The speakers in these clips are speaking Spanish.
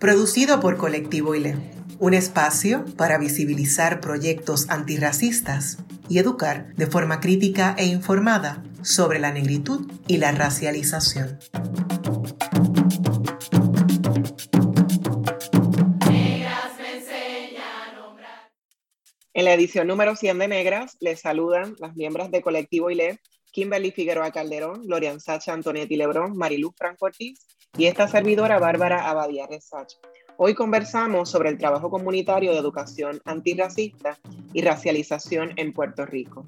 producido por Colectivo ILE, un espacio para visibilizar proyectos antirracistas y educar de forma crítica e informada sobre la negritud y la racialización. En la edición número 100 de Negras les saludan las miembros de Colectivo ILE, Kimberly Figueroa Calderón, Lorian Sacha Antonetti Lebrón, Mariluz Franco Ortiz y esta servidora Bárbara Abadía Resach. Hoy conversamos sobre el trabajo comunitario de educación antirracista y racialización en Puerto Rico.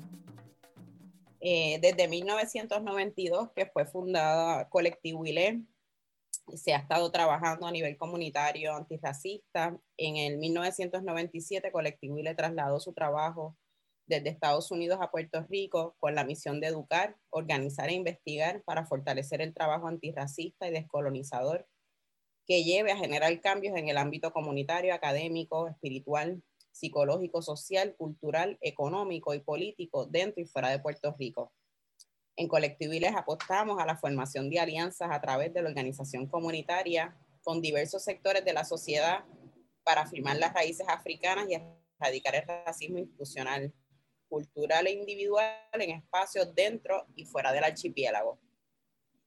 Eh, desde 1992, que fue fundada Colectivo ILE, se ha estado trabajando a nivel comunitario antirracista. En el 1997, Colectivo ILE trasladó su trabajo desde Estados Unidos a Puerto Rico con la misión de educar, organizar e investigar para fortalecer el trabajo antirracista y descolonizador que lleve a generar cambios en el ámbito comunitario, académico, espiritual, psicológico, social, cultural, económico y político dentro y fuera de Puerto Rico. En Colectiviles apostamos a la formación de alianzas a través de la organización comunitaria con diversos sectores de la sociedad para afirmar las raíces africanas y erradicar el racismo institucional, cultural e individual en espacios dentro y fuera del archipiélago.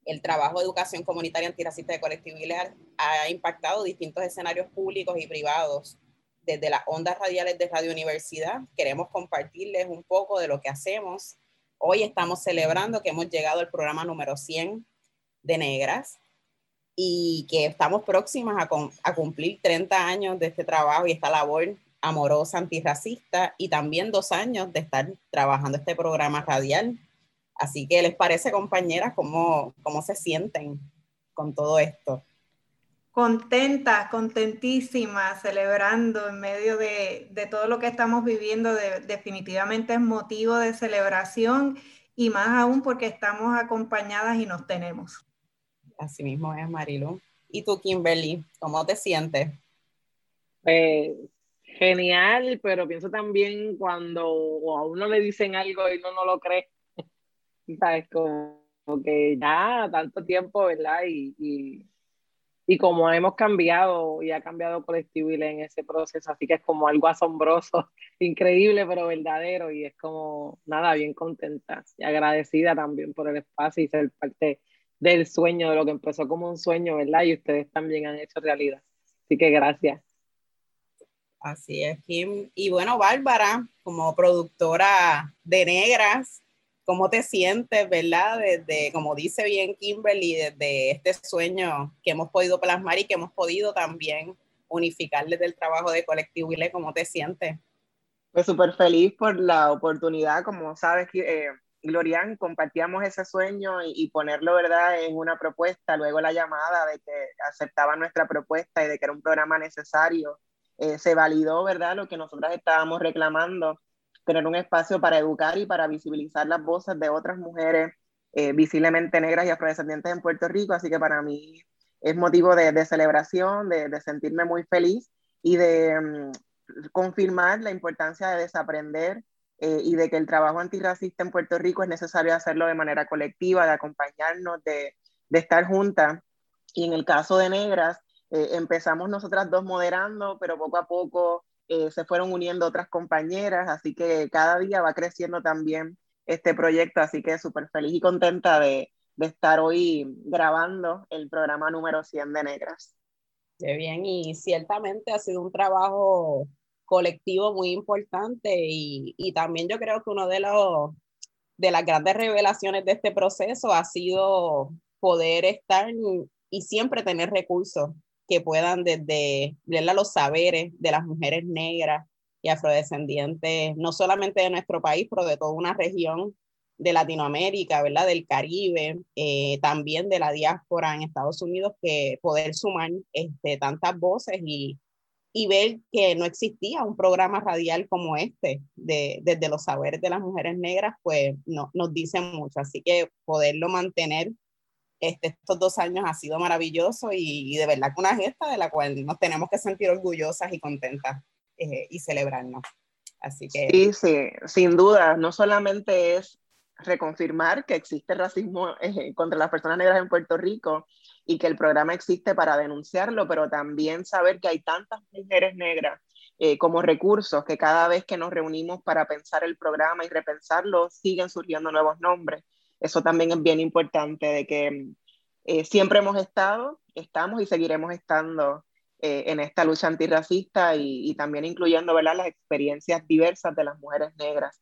El trabajo de educación comunitaria antirracista de colectividad ha impactado distintos escenarios públicos y privados. Desde las ondas radiales de Radio Universidad, queremos compartirles un poco de lo que hacemos. Hoy estamos celebrando que hemos llegado al programa número 100 de Negras y que estamos próximas a, a cumplir 30 años de este trabajo y esta labor amorosa, antirracista y también dos años de estar trabajando este programa radial. Así que, ¿les parece, compañeras, cómo, cómo se sienten con todo esto? Contentas, contentísimas, celebrando en medio de, de todo lo que estamos viviendo. definitivamente es motivo de celebración y más aún porque estamos acompañadas y nos tenemos. Así mismo es, Marilu. ¿Y tú, Kimberly, cómo te sientes? Pues genial, pero pienso también cuando a uno le dicen algo y uno no lo cree, ¿sabes? Como, que ya tanto tiempo, ¿verdad? Y, y, como hemos cambiado y ha cambiado colectivo en ese proceso, así que es como algo asombroso, increíble, pero verdadero y es como, nada, bien contenta y agradecida también por el espacio y ser parte del sueño, de lo que empezó como un sueño, ¿verdad? Y ustedes también han hecho realidad. Así que gracias. Así es, Kim. Y bueno, Bárbara, como productora de Negras, ¿cómo te sientes, verdad? Desde, como dice bien Kimberly, desde este sueño que hemos podido plasmar y que hemos podido también unificar desde el trabajo de Colectivo ILE, ¿cómo te sientes? Pues súper feliz por la oportunidad, como sabes, eh, Glorian, compartíamos ese sueño y, y, ponerlo, ¿verdad?, en una propuesta, luego la llamada de que aceptaba nuestra propuesta y de que era un programa necesario eh, se validó, ¿verdad?, lo que nosotras estábamos reclamando, tener un espacio para educar y para visibilizar las voces de otras mujeres eh, visiblemente negras y afrodescendientes en Puerto Rico, así que para mí es motivo de, celebración, de, sentirme muy feliz y de um, confirmar la importancia de desaprender eh, y de que el trabajo antirracista en Puerto Rico es necesario hacerlo de manera colectiva, de acompañarnos, de, de estar juntas. Y en el caso de negras, eh, empezamos nosotras dos moderando, pero poco a poco eh, se fueron uniendo otras compañeras, así que cada día va creciendo también este proyecto, así que súper feliz y contenta de, de, estar hoy grabando el programa número 100 de Negras. Qué bien, y ciertamente ha sido un trabajo colectivo muy importante y, y también yo creo que uno de los de las grandes revelaciones de este proceso ha sido poder estar y siempre tener recursos que puedan desde leer los saberes de las mujeres negras y afrodescendientes, no solamente de nuestro país, pero de toda una región de Latinoamérica, ¿verdad? Del Caribe, eh, también de la diáspora en Estados Unidos, que poder sumar este, tantas voces y, y ver que no existía un programa radial como este, de, desde los saberes de las mujeres negras, pues no, nos dice mucho. Así que poderlo mantener este, estos dos años ha sido maravilloso y, de verdad que una gesta de la cual nos tenemos que sentir orgullosas y contentas eh, y celebrarnos. Así que... Sí, sí, sin duda, no solamente es reconfirmar que existe racismo eh, contra las personas negras en Puerto Rico y que el programa existe para denunciarlo, pero también saber que hay tantas mujeres negras eh, como recursos que cada vez que nos reunimos para pensar el programa y repensarlo, siguen surgiendo nuevos nombres. Eso también es bien importante, de que eh, siempre hemos estado, estamos y seguiremos estando en esta lucha antirracista y, también incluyendo ¿verdad? las experiencias diversas de las mujeres negras.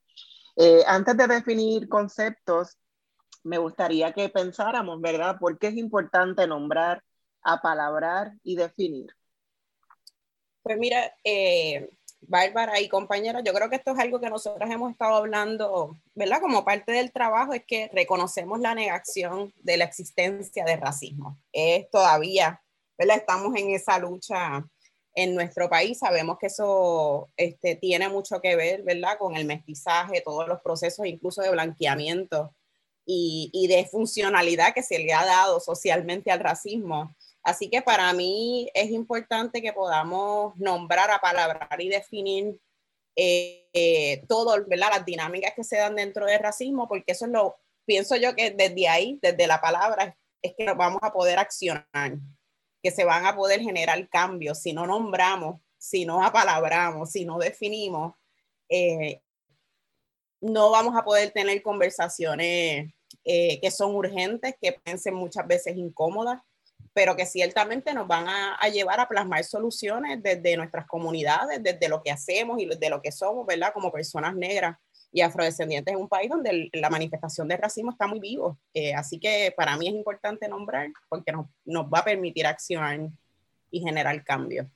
Eh, antes de definir conceptos, me gustaría que pensáramos, ¿verdad? ¿Por qué es importante nombrar, apalabrar y definir? Pues mira, eh, Bárbara y compañeros, yo creo que esto es algo que nosotros hemos estado hablando, ¿verdad? Como parte del trabajo es que reconocemos la negación de la existencia de racismo. Es todavía, ¿verdad? Estamos en esa lucha en nuestro país. Sabemos que eso este, tiene mucho que ver, ¿verdad? Con el mestizaje, todos los procesos incluso de blanqueamiento y, y de funcionalidad que se le ha dado socialmente al racismo. Así que para mí es importante que podamos nombrar, a palabrar y definir eh, eh, ¿verdad? Las dinámicas que se dan dentro del racismo, porque eso es lo, pienso yo que desde ahí, desde la palabra, es que vamos a poder accionar que se van a poder generar cambios si no nombramos, si no apalabramos, si no definimos, eh, no vamos a poder tener conversaciones eh, que son urgentes, que piensen muchas veces incómodas, pero que ciertamente nos van a, a, llevar a plasmar soluciones desde nuestras comunidades, desde lo que hacemos y desde lo que somos, ¿verdad? Como personas negras y afrodescendientes en un país donde la manifestación del racismo está muy vivo. Eh, así que para mí es importante nombrar porque nos, nos, va a permitir accionar y generar cambio.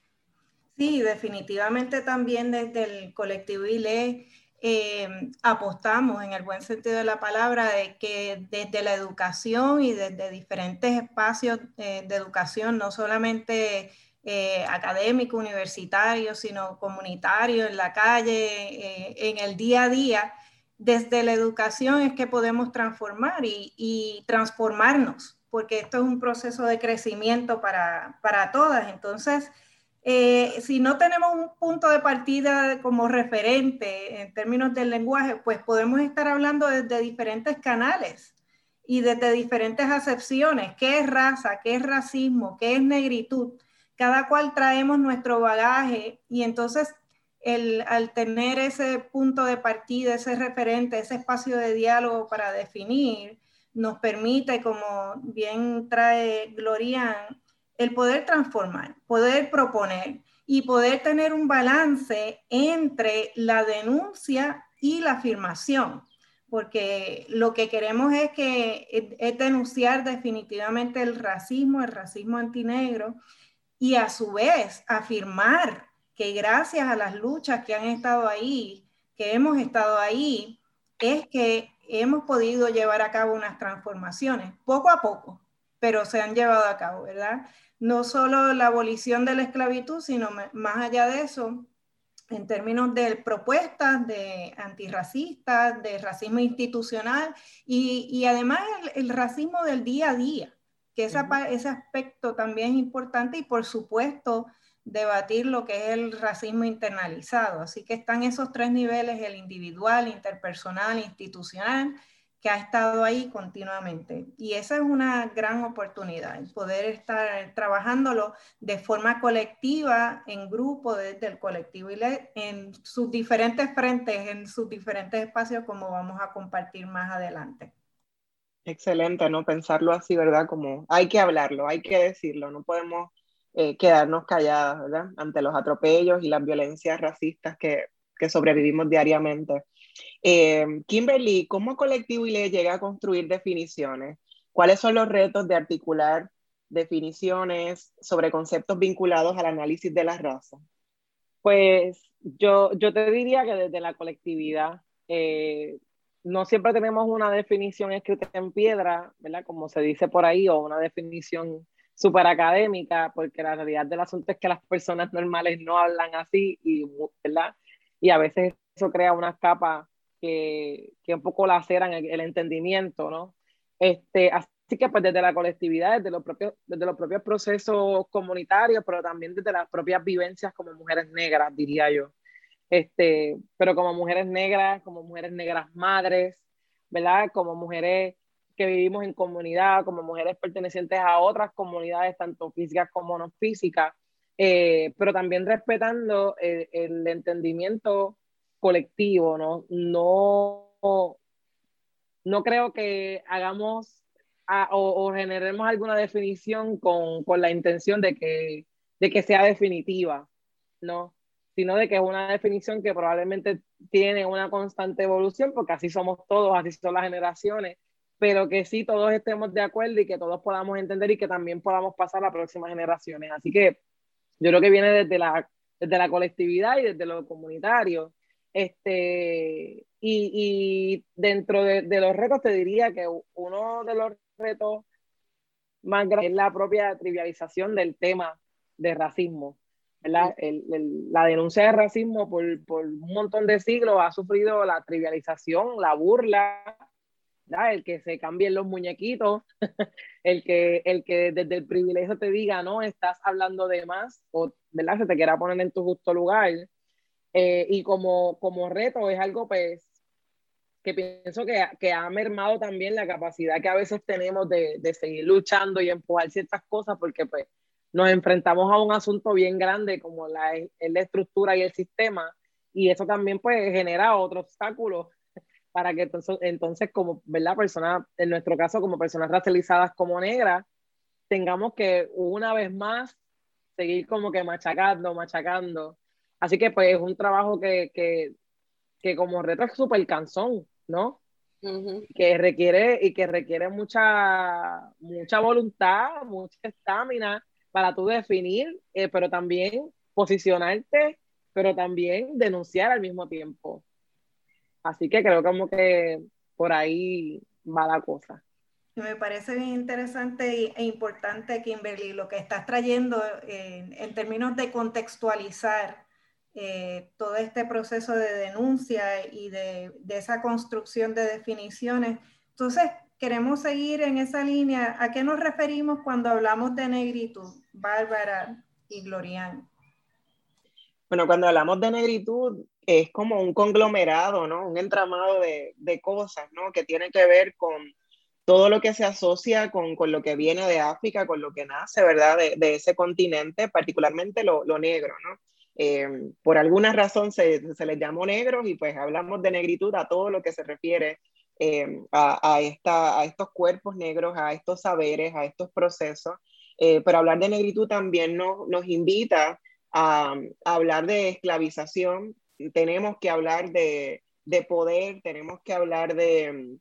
Sí, definitivamente también desde el colectivo ILE eh, apostamos en el buen sentido de la palabra de que desde la educación y desde diferentes espacios eh, de educación, no solamente eh, académico, universitario, sino comunitario, en la calle, en el día a día, desde la educación es que podemos transformar y, transformarnos, porque esto es un proceso de crecimiento para, para todas. Entonces, eh, si no tenemos un punto de partida como referente en términos del lenguaje, pues podemos estar hablando desde diferentes canales y desde diferentes acepciones. ¿Qué es raza? ¿Qué es racismo? ¿Qué es negritud? cada cual traemos nuestro bagaje y entonces el, al tener ese punto de partida, ese referente, ese espacio de diálogo para definir, nos permite, como bien trae Glorian, el poder transformar, poder proponer y poder tener un balance entre la denuncia y la afirmación, porque lo que queremos es que denunciar definitivamente el racismo, el racismo antinegro, y a su vez afirmar que gracias a las luchas que han estado ahí, que hemos estado ahí, es que hemos podido llevar a cabo unas transformaciones, poco a poco, pero se han llevado a cabo, ¿verdad? No solo la abolición de la esclavitud, sino más allá de eso, en términos de propuestas de antirracistas, de racismo institucional y, y además el, el, racismo del día a día que ese aspecto también es importante y por supuesto debatir lo que es el racismo internalizado. Así que están esos tres niveles, el individual, interpersonal, institucional, que ha estado ahí continuamente. Y esa es una gran oportunidad, poder estar trabajándolo de forma colectiva, en grupo, desde el colectivo y en sus diferentes frentes, en sus diferentes espacios, como vamos a compartir más adelante. Excelente, ¿no? Pensarlo así, ¿verdad? Como hay que hablarlo, hay que decirlo, no podemos eh, quedarnos calladas, ¿verdad? Ante los atropellos y las violencias racistas que, que sobrevivimos diariamente. Eh, Kimberly, ¿cómo Colectivo ILE llega a construir definiciones? ¿Cuáles son los retos de articular definiciones sobre conceptos vinculados al análisis de la raza? Pues yo, yo te diría que desde la colectividad eh, no siempre tenemos una definición escrita en piedra, ¿verdad? Como se dice por ahí, o una definición súper académica, porque la realidad del asunto es que las personas normales no hablan así y, ¿verdad? y a veces eso crea unas capas que, que un poco laceran el, el entendimiento, ¿no? Este, así que pues desde la colectividad, desde los, propios, desde los propios procesos comunitarios, pero también desde las propias vivencias como mujeres negras, diría yo. Este, pero como mujeres negras, como mujeres negras madres, ¿verdad? Como mujeres que vivimos en comunidad, como mujeres pertenecientes a otras comunidades, tanto físicas como no físicas, eh, pero también respetando el, el, entendimiento colectivo, ¿no? No, no creo que hagamos a, o, o, generemos alguna definición con, con la intención de que, de que sea definitiva, ¿no? Sino de que es una definición que probablemente tiene una constante evolución, porque así somos todos, así son las generaciones, pero que sí todos estemos de acuerdo y que todos podamos entender y que también podamos pasar a las próximas generaciones. Así que yo creo que viene desde la, desde la colectividad y desde lo comunitario. Este, y, y dentro de, de, los retos te diría que uno de los retos más grandes es la propia trivialización del tema de racismo. ¿verdad? El, el, la denuncia de racismo por, por un montón de siglos ha sufrido la trivialización, la burla, el que se cambien los muñequitos, el que, el que desde el privilegio te diga, no, estás hablando de más, o ¿verdad? se te quiera poner en tu justo lugar. Eh, y como, como reto es algo pues que pienso que, que, ha mermado también la capacidad que a veces tenemos de, de seguir luchando y empujar ciertas cosas porque pues nos enfrentamos a un asunto bien grande como la, la estructura y el sistema y eso también pues genera otro obstáculo para que entonces, entonces como, ¿verdad? Personas, en nuestro caso, como personas racializadas como negras, tengamos que una vez más seguir como que machacando, machacando. Así que pues es un trabajo que, que, que como reto es súper cansón, ¿no? Uh -huh. Que requiere y que requiere mucha, mucha voluntad, mucha estamina para tú definir, eh, pero también posicionarte, pero también denunciar al mismo tiempo. Así que creo como que por ahí va la cosa. Me parece bien interesante e importante, Kimberly, lo que estás trayendo en, en términos de contextualizar eh, todo este proceso de denuncia y de, esa construcción de definiciones. Entonces, queremos seguir en esa línea. ¿A qué nos referimos cuando hablamos de negritud, Bárbara y Glorian? Bueno, cuando hablamos de negritud, es como un conglomerado, ¿no? Un entramado de, cosas, ¿no? Que tiene que ver con todo lo que se asocia con, lo que viene de África, con lo que nace, ¿verdad? De, de ese continente, particularmente lo, lo negro, ¿no? Eh, por alguna razón se, se, les llamó negros y pues hablamos de negritud a todo lo que se refiere eh, a, a, esta, a estos cuerpos negros, a estos saberes, a estos procesos. Eh, pero hablar de negritud también no, nos invita a, a hablar de esclavización, tenemos que hablar de, de poder, tenemos que hablar de,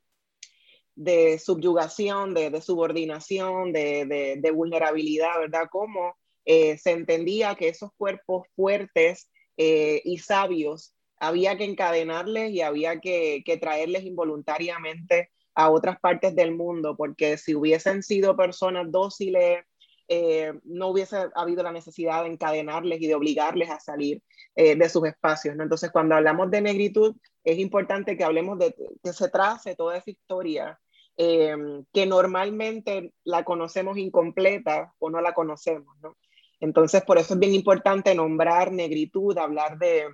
de subyugación, de, de subordinación, de, de, vulnerabilidad, ¿verdad? Cómo eh, se entendía que esos cuerpos fuertes eh, y sabios había que encadenarles y había que, traerles involuntariamente a otras partes del mundo, porque si hubiesen sido personas dóciles, eh, no hubiese habido la necesidad de encadenarles y de obligarles a salir de sus espacios. Entonces, cuando hablamos de negritud, es importante que hablemos de que se trace toda esa historia que normalmente la conocemos incompleta o no la conocemos. ¿no? Entonces, por eso es bien importante nombrar negritud, hablar de,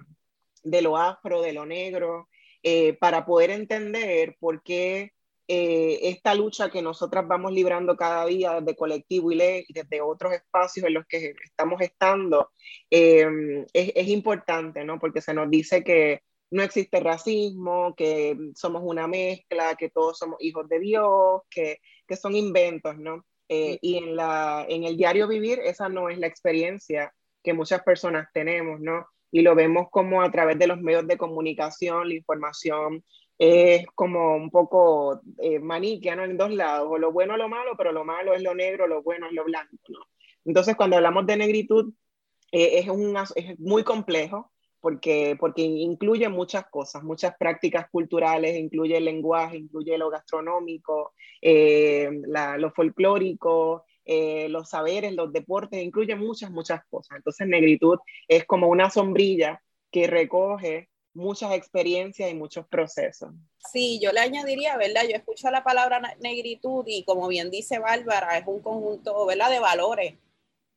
de lo afro, de lo negro, eh, para poder entender por qué eh, esta lucha que nosotras vamos librando cada día desde colectivo y ley desde otros espacios en los que estamos estando, eh, es, es, importante, ¿no? Porque se nos dice que no existe racismo, que somos una mezcla, que todos somos hijos de Dios, que, que son inventos, ¿no? Eh, y en, la, en el diario vivir esa no es la experiencia que muchas personas tenemos, ¿no? Y lo vemos como a través de los medios de comunicación, la información, es como un poco eh, maniquea, ¿no? En dos lados, o lo bueno o lo malo, pero lo malo es lo negro, lo bueno es lo blanco, ¿no? Entonces, cuando hablamos de negritud, eh, es, un, es muy complejo porque, porque incluye muchas cosas, muchas prácticas culturales, incluye el lenguaje, incluye lo gastronómico, eh, la, lo folclórico, eh, los saberes, los deportes, incluye muchas, muchas cosas. Entonces, negritud es como una sombrilla que recoge muchas experiencias y muchos procesos. Sí, yo le añadiría, ¿verdad? Yo escucho la palabra negritud y como bien dice Bárbara, es un conjunto, ¿verdad? De valores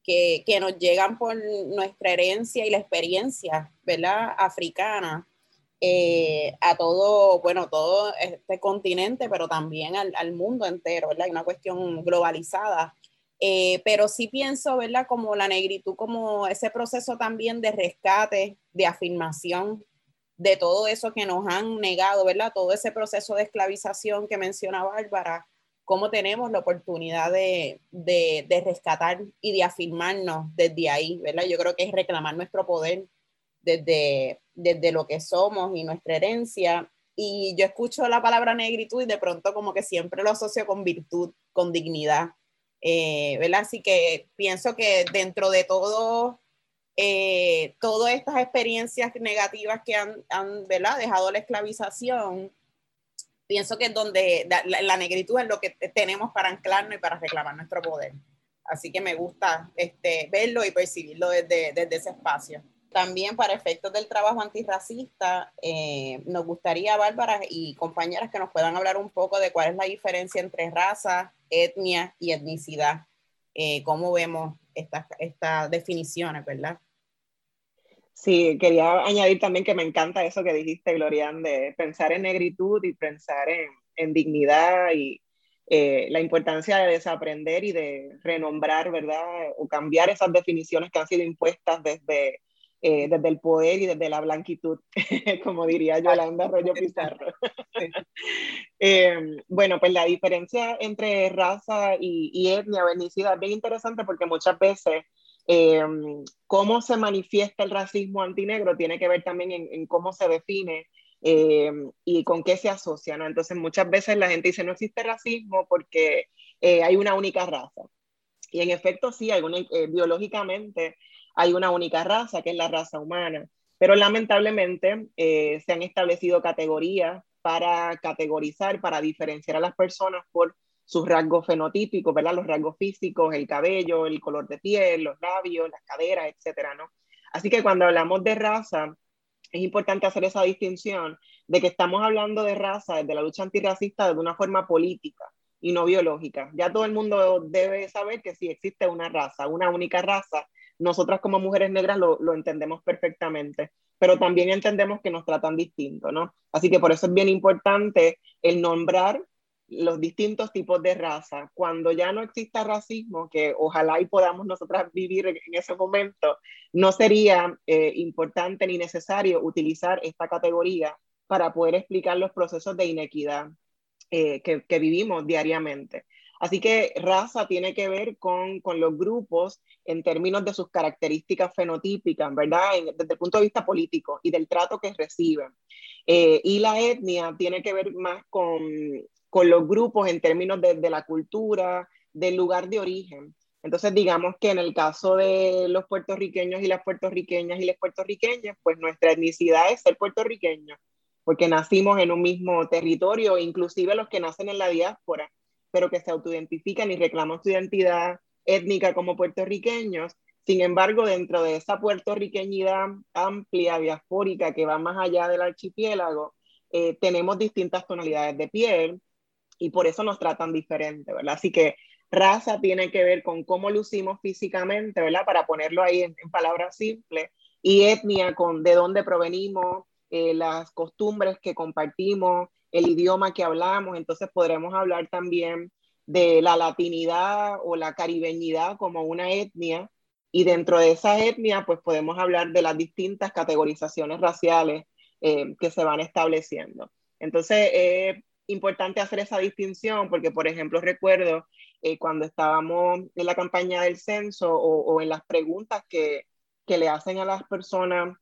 que, que nos llegan por nuestra herencia y la experiencia, ¿verdad? Africana. Eh, a todo, bueno, todo este continente, pero también al, al mundo entero, ¿verdad? Hay una cuestión globalizada. Eh, pero sí pienso, ¿verdad? Como la negritud, como ese proceso también de rescate, de afirmación, de todo eso que nos han negado, ¿verdad? Todo ese proceso de esclavización que menciona Bárbara, cómo tenemos la oportunidad de, de, rescatar y de afirmarnos desde ahí, ¿verdad? Yo creo que es reclamar nuestro poder desde, desde lo que somos y nuestra herencia. Y yo escucho la palabra negritud y de pronto como que siempre lo asocio con virtud, con dignidad, eh, ¿verdad? Así que pienso que dentro de todo eh, todas estas experiencias negativas que han, han dejado la esclavización, pienso que es donde la, negritud es lo que tenemos para anclarnos y para reclamar nuestro poder. Así que me gusta este, verlo y percibirlo desde, desde ese espacio. También para efectos del trabajo antirracista, eh, nos gustaría, Bárbara y compañeras, que nos puedan hablar un poco de cuál es la diferencia entre raza, etnia y etnicidad. Eh, cómo vemos estas, estas definiciones, ¿verdad? Sí, quería añadir también que me encanta eso que dijiste, Glorian, de pensar en negritud y pensar en, en dignidad y eh, la importancia de desaprender y de renombrar, ¿verdad? O cambiar esas definiciones que han sido impuestas desde, eh, desde el poder y desde la blanquitud, como diría Yolanda Arroyo Pizarro. eh, bueno, pues la diferencia entre raza y, y etnia etnicidad es bien interesante porque muchas veces eh, cómo se manifiesta el racismo antinegro tiene que ver también en, cómo se define eh, y con qué se asocia, ¿no? Entonces muchas veces la gente dice no existe racismo porque eh, hay una única raza. Y en efecto sí, biológicamente hay una única raza, que es la raza humana, pero lamentablemente se han establecido categorías para categorizar, para diferenciar a las personas por sus rasgos fenotípicos, ¿verdad? Los rasgos físicos, el cabello, el color de piel, los labios, las caderas, etcétera, ¿no? Así que cuando hablamos de raza, es importante hacer esa distinción de que estamos hablando de raza desde la lucha antirracista de una forma política y no biológica. Ya todo el mundo debe saber que si existe una raza, una única raza, nosotras como mujeres negras lo, lo entendemos perfectamente, pero también entendemos que nos tratan distinto, ¿no? Así que por eso es bien importante el nombrar los distintos tipos de raza. Cuando ya no exista racismo, que ojalá y podamos nosotras vivir en, ese momento, no sería eh, importante ni necesario utilizar esta categoría para poder explicar los procesos de inequidad eh, que, vivimos diariamente. Así que raza tiene que ver con, los grupos en términos de sus características fenotípicas, ¿verdad? desde el punto de vista político y del trato que reciben. Eh, y la etnia tiene que ver más con, con los grupos en términos de, la cultura, del lugar de origen. Entonces, digamos que en el caso de los puertorriqueños y las puertorriqueñas y las puertorriqueñas, pues nuestra etnicidad es ser puertorriqueños, porque nacimos en un mismo territorio, inclusive los que nacen en la diáspora, pero que se autoidentifican y reclaman su identidad étnica como puertorriqueños. Sin embargo, dentro de esa puertorriqueñidad amplia, diaspórica, que va más allá del archipiélago, eh, tenemos distintas tonalidades de piel, y por eso nos tratan diferente, ¿verdad? Así que raza tiene que ver con cómo lucimos físicamente, ¿verdad? Para ponerlo ahí en, palabras simples, y etnia con de dónde provenimos, eh, las costumbres que compartimos, el idioma que hablamos, entonces podremos hablar también de la latinidad o la caribeñidad como una etnia, y dentro de esa etnia, pues podemos hablar de las distintas categorizaciones raciales eh, que se van estableciendo. Entonces, eh, importante hacer esa distinción porque, por ejemplo, recuerdo eh, cuando estábamos en la campaña del censo o, en las preguntas que, que, le hacen a las personas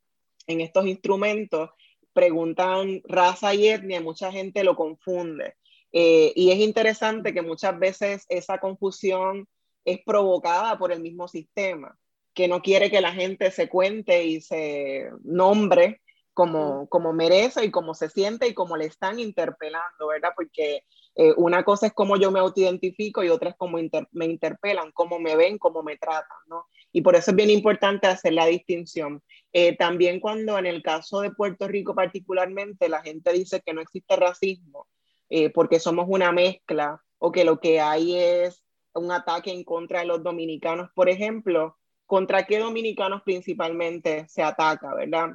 en estos instrumentos, preguntan raza y etnia, mucha gente lo confunde. Eh, y es interesante que muchas veces esa confusión es provocada por el mismo sistema, que no quiere que la gente se cuente y se nombre como, como merece y como se siente y como le están interpelando, ¿verdad? Porque Eh, una cosa es cómo yo me autoidentifico y otra es cómo me interpelan, cómo me ven, cómo me tratan, ¿no? Y por eso es bien importante hacer la distinción. Eh, también cuando en el caso de Puerto Rico particularmente la gente dice que no existe racismo eh, porque somos una mezcla o que lo que hay es un ataque en contra de los dominicanos, por ejemplo, ¿contra qué dominicanos principalmente se ataca, verdad?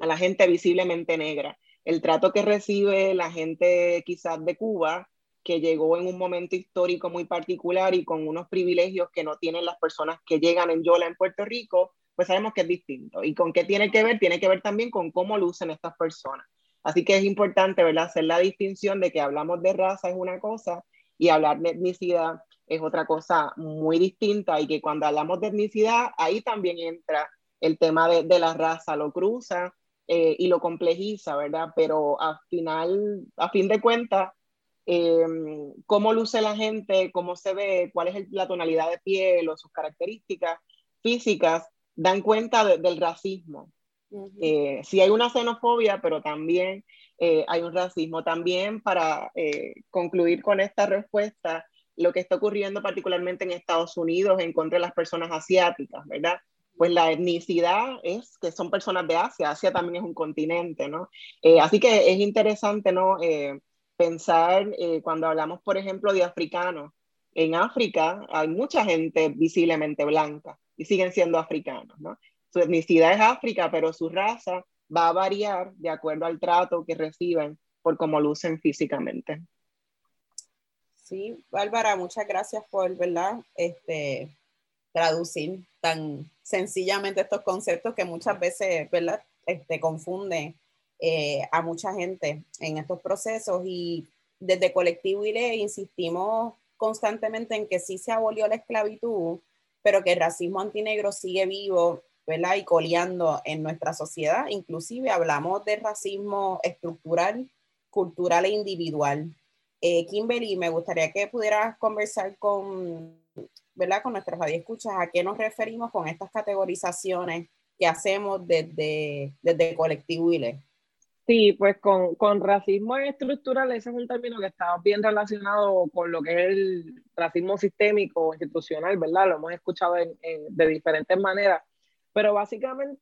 A la gente visiblemente negra. El trato que recibe la gente quizás de Cuba que llegó en un momento histórico muy particular y con unos privilegios que no tienen las personas que llegan en Yola en Puerto Rico, pues sabemos que es distinto. ¿Y con qué tiene que ver? Tiene que ver también con cómo lucen estas personas. Así que es importante, ¿verdad?, hacer la distinción de que hablamos de raza es una cosa y hablar de etnicidad es otra cosa muy distinta y que cuando hablamos de etnicidad, ahí también entra el tema de, de la raza, lo cruza eh, y lo complejiza, ¿verdad? Pero al final, a fin de cuentas, eh, cómo luce la gente, cómo se ve, cuál es la tonalidad de piel o sus características físicas, dan cuenta del racismo. Eh, sí hay una xenofobia, pero también eh, hay un racismo. También para concluir con esta respuesta, lo que está ocurriendo particularmente en Estados Unidos en contra de las personas asiáticas, ¿verdad? Pues la etnicidad es que son personas de Asia, Asia también es un continente, ¿no? así que es interesante, ¿no? pensar eh, cuando hablamos, por ejemplo, de africanos. En África hay mucha gente visiblemente blanca y siguen siendo africanos, ¿no? Su etnicidad es África, pero su raza va a variar de acuerdo al trato que reciben por cómo lucen físicamente. Sí, Bárbara, muchas gracias por, ¿verdad? Este, traducir tan sencillamente estos conceptos que muchas veces, ¿verdad? Este, confunden eh, a mucha gente en estos procesos y desde Colectivo IRE insistimos constantemente en que sí se abolió la esclavitud, pero que el racismo antinegro sigue vivo, ¿verdad? Y coleando en nuestra sociedad. Inclusive hablamos de racismo estructural, cultural e individual. Eh, Kimberly, me gustaría que pudieras conversar con, ¿verdad? Con nuestras escuchas a qué nos referimos con estas categorizaciones que hacemos desde, desde Colectivo ILE. Sí, pues con, con, racismo estructural, ese es un término que está bien relacionado con lo que es el racismo sistémico institucional, ¿verdad? Lo hemos escuchado de diferentes maneras, pero básicamente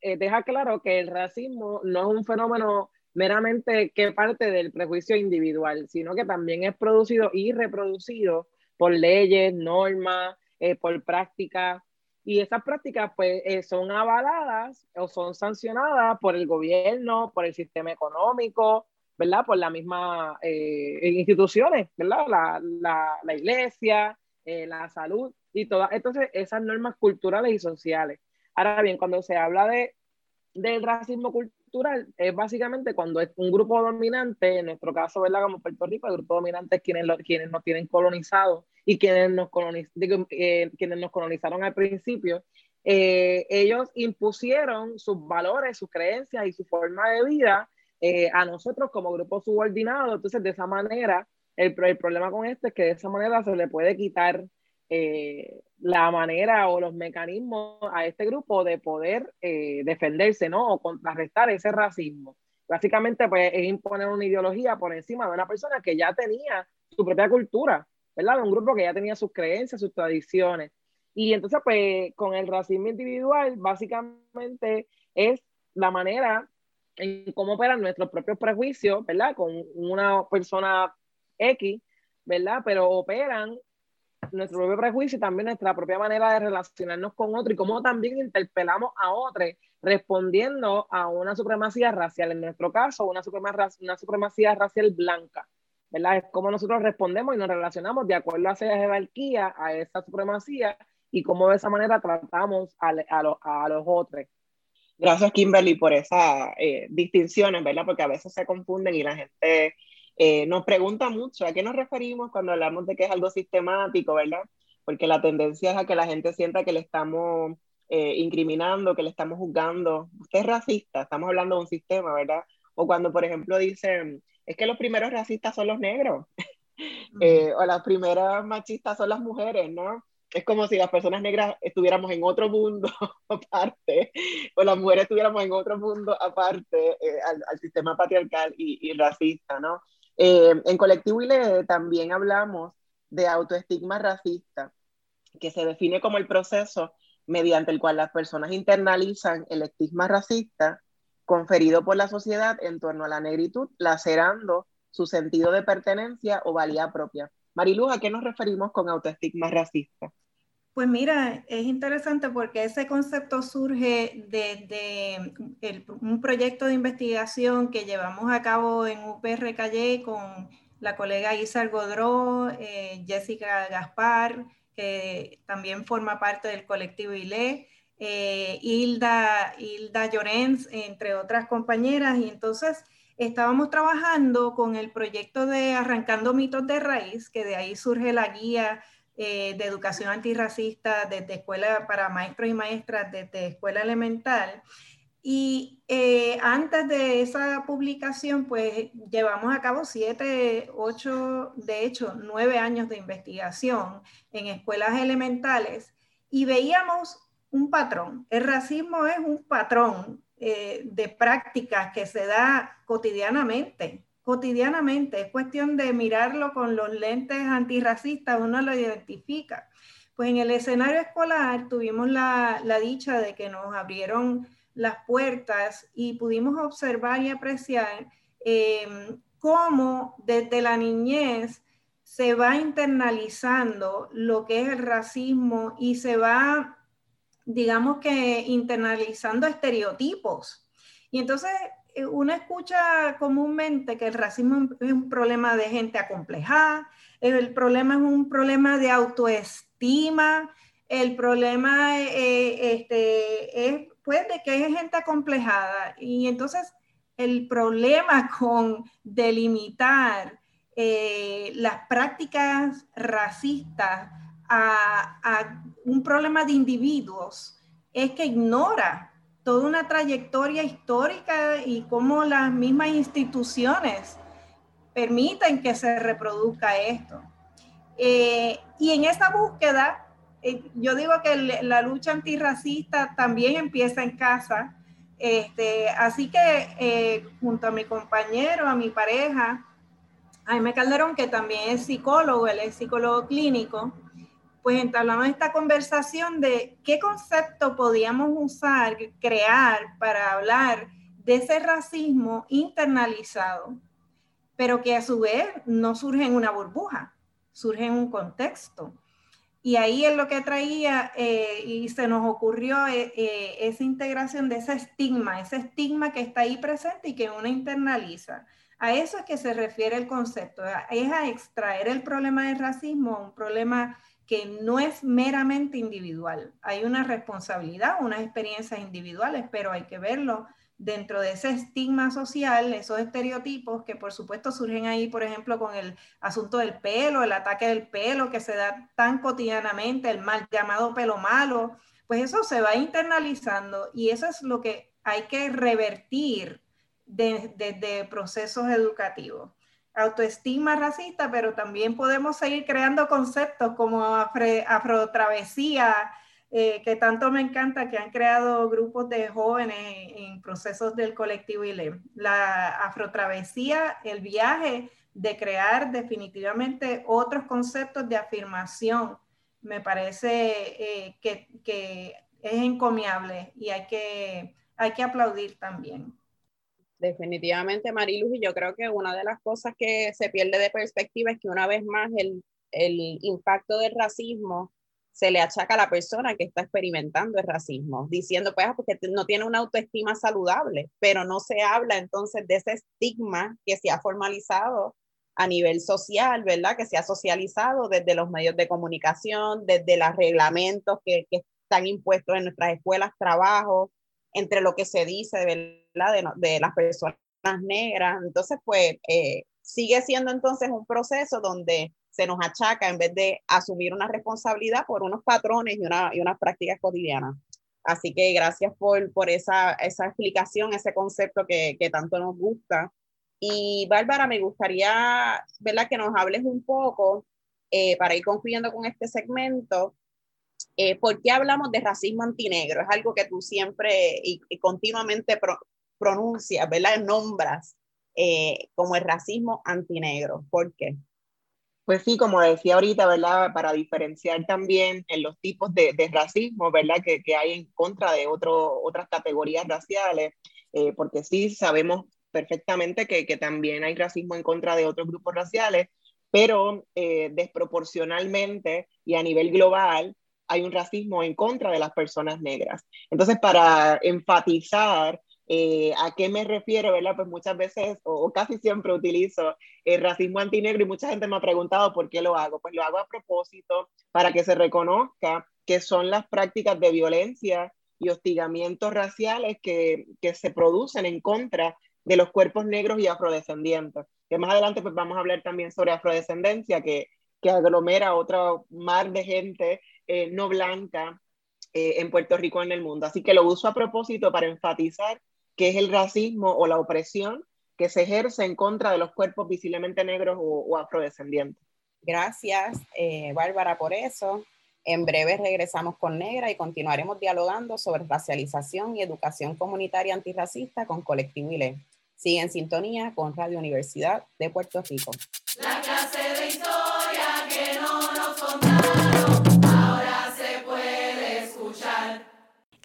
eh, deja claro que el racismo no es un fenómeno meramente que parte del prejuicio individual, sino que también es producido y reproducido por leyes, normas, eh, por prácticas y esas prácticas pues eh, son avaladas o son sancionadas por el gobierno, por el sistema económico, ¿verdad? Por las mismas eh, instituciones, ¿verdad? La, la, la iglesia, eh, la salud y todas, entonces esas normas culturales y sociales. Ahora bien, cuando se habla de, del racismo cultural, es básicamente cuando es un grupo dominante, en nuestro caso, ¿verdad? Como Puerto Rico, el grupo dominante es quienes, lo, quienes nos tienen colonizados y quienes nos, eh, quienes nos colonizaron al principio, eh, ellos impusieron sus valores, sus creencias y su forma de vida eh, a nosotros como grupo subordinado. Entonces, de esa manera, el, el, problema con esto es que de esa manera se le puede quitar la manera o los mecanismos a este grupo de poder defenderse, ¿no? O contrarrestar ese racismo. Básicamente, pues, es imponer una ideología por encima de una persona que ya tenía su propia cultura. ¿verdad? Un grupo que ya tenía sus creencias, sus tradiciones. Y entonces, pues, con el racismo individual, básicamente es la manera en cómo operan nuestros propios prejuicios, ¿verdad? Con una persona X, ¿verdad? Pero operan nuestro propio prejuicio y también nuestra propia manera de relacionarnos con otro y cómo también interpelamos a otros respondiendo a una supremacía racial, en nuestro caso, una supremacía, una supremacía racial blanca. ¿verdad? Es cómo nosotros respondemos y nos relacionamos de acuerdo a esa jerarquía, a esa supremacía y cómo de esa manera tratamos a, a, los otros. Gracias, Kimberly, por esas eh, distinciones, ¿verdad? Porque a veces se confunden y la gente eh, nos pregunta mucho a qué nos referimos cuando hablamos de que es algo sistemático, ¿verdad? Porque la tendencia es a que la gente sienta que le estamos eh, incriminando, que le estamos juzgando. Usted es racista, estamos hablando de un sistema, ¿verdad? O cuando, por ejemplo, dicen, es que los primeros racistas son los negros, eh, o las primeras machistas son las mujeres, ¿no? Es como si las personas negras estuviéramos en otro mundo aparte, o las mujeres estuviéramos en otro mundo aparte eh, al, sistema patriarcal y, racista, ¿no? Eh, en Colectivo ILE también hablamos de autoestigma racista, que se define como el proceso mediante el cual las personas internalizan el estigma racista conferido por la sociedad en torno a la negritud, lacerando su sentido de pertenencia o valía propia. Mariluz, ¿a qué nos referimos con autoestigma racista? Pues mira, es interesante porque ese concepto surge desde un proyecto de investigación que llevamos a cabo en UPR Calle con la colega Isa Godró, eh, Jessica Gaspar, que también forma parte del colectivo ILE, eh, Hilda, Hilda Llorens, entre otras compañeras. Y entonces estábamos trabajando con el proyecto de Arrancando Mitos de Raíz, que de ahí surge la guía eh, de educación antirracista desde escuela para maestros y maestras desde escuela elemental. Y eh, antes de esa publicación, pues llevamos a cabo siete, ocho, de hecho, nueve años de investigación en escuelas elementales y veíamos un patrón. El racismo es un patrón eh, de prácticas que se da cotidianamente cotidianamente, es cuestión de mirarlo con los lentes antirracistas, uno lo identifica. Pues en el escenario escolar tuvimos la, dicha de que nos abrieron las puertas y pudimos observar y apreciar em, cómo desde la niñez se va internalizando lo que es el racismo y se va, digamos que, internalizando estereotipos. Y entonces uno escucha comúnmente que el racismo es un problema de gente acomplejada, el problema es un problema de autoestima, el problema eh, este, es pues, de que hay gente acomplejada. Y entonces el problema con delimitar eh, las prácticas racistas a un problema de individuos es que ignora toda una trayectoria histórica y cómo las mismas instituciones permiten que se reproduzca esto. Eh, y en esa búsqueda, eh, yo digo que la lucha antirracista también empieza en casa. Este, así que eh, junto a mi compañero, a mi pareja, Jaime Calderón, que también es psicólogo, él es psicólogo clínico, pues entablamos esta conversación de qué concepto podíamos usar, crear para hablar de ese racismo internalizado, pero que a su vez no surge en una burbuja, surge en un contexto. Y ahí es lo que traía eh, y se nos ocurrió eh, eh, esa integración de ese estigma, ese estigma que está ahí presente y que uno internaliza. A eso es que se refiere el concepto, es a extraer el problema del racismo, un problema que no es meramente individual. Hay una responsabilidad, unas experiencias individuales, pero hay que verlo dentro de ese estigma social, esos estereotipos que por supuesto surgen ahí, por ejemplo, con el asunto del pelo, el ataque del pelo que se da tan cotidianamente, el mal llamado pelo malo, pues eso se va internalizando y eso es lo que hay que revertir desde procesos educativos autoestima racista, pero también podemos seguir creando conceptos como afrotravesía, eh, que tanto me encanta, que han creado grupos de jóvenes en, procesos del colectivo ILE. La afrotravesía, el viaje de crear definitivamente otros conceptos de afirmación, me parece eh, que, que, es encomiable y hay que, hay que aplaudir también. Definitivamente, Mariluz, y yo creo que una de las cosas que se pierde de perspectiva es que una vez más el, el impacto del racismo se le achaca a la persona que está experimentando el racismo, diciendo, pues, ah, porque no tiene una autoestima saludable, pero no se habla entonces de ese estigma que se ha formalizado a nivel social, ¿verdad? Que se ha socializado desde los medios de comunicación, desde los reglamentos que, que están impuestos en nuestras escuelas, trabajos, entre lo que se dice ¿verdad? De, las personas negras. Entonces, pues eh, sigue siendo entonces un proceso donde se nos achaca en vez de asumir una responsabilidad por unos patrones y, una, y unas prácticas cotidianas. Así que gracias por, por esa, esa explicación, ese concepto que, que tanto nos gusta. Y Bárbara, me gustaría ¿verdad? que nos hables un poco, eh, para ir concluyendo con este segmento, eh, ¿por qué hablamos de racismo antinegro? Es algo que tú siempre y, continuamente pronuncias, ¿verdad? Nombras. eh, como el racismo antinegro. ¿Por qué? Pues sí, como decía ahorita, ¿verdad? Para diferenciar también en los tipos de, racismo, ¿verdad? Que, que, hay en contra de otro, otras categorías raciales, eh, porque sí sabemos perfectamente que, que, también hay racismo en contra de otros grupos raciales, pero eh, desproporcionalmente y a nivel global hay un racismo en contra de las personas negras. Entonces, para enfatizar eh, ¿A qué me refiero? ¿verdad? Pues muchas veces o, casi siempre utilizo el racismo antinegro y mucha gente me ha preguntado por qué lo hago. Pues lo hago a propósito para que se reconozca que son las prácticas de violencia y hostigamientos raciales que, que se producen en contra de los cuerpos negros y afrodescendientes. Que más adelante pues vamos a hablar también sobre afrodescendencia, que, que aglomera otro mar de gente eh, no blanca eh, en Puerto Rico en el mundo. Así que lo uso a propósito para enfatizar que es el racismo o la opresión que se ejerce en contra de los cuerpos visiblemente negros o, afrodescendientes. Gracias, eh, Bárbara, por eso. En breve regresamos con Negra y continuaremos dialogando sobre racialización y educación comunitaria antirracista con Colectivo ILE. Sigue en sintonía con Radio Universidad de Puerto Rico. La clase de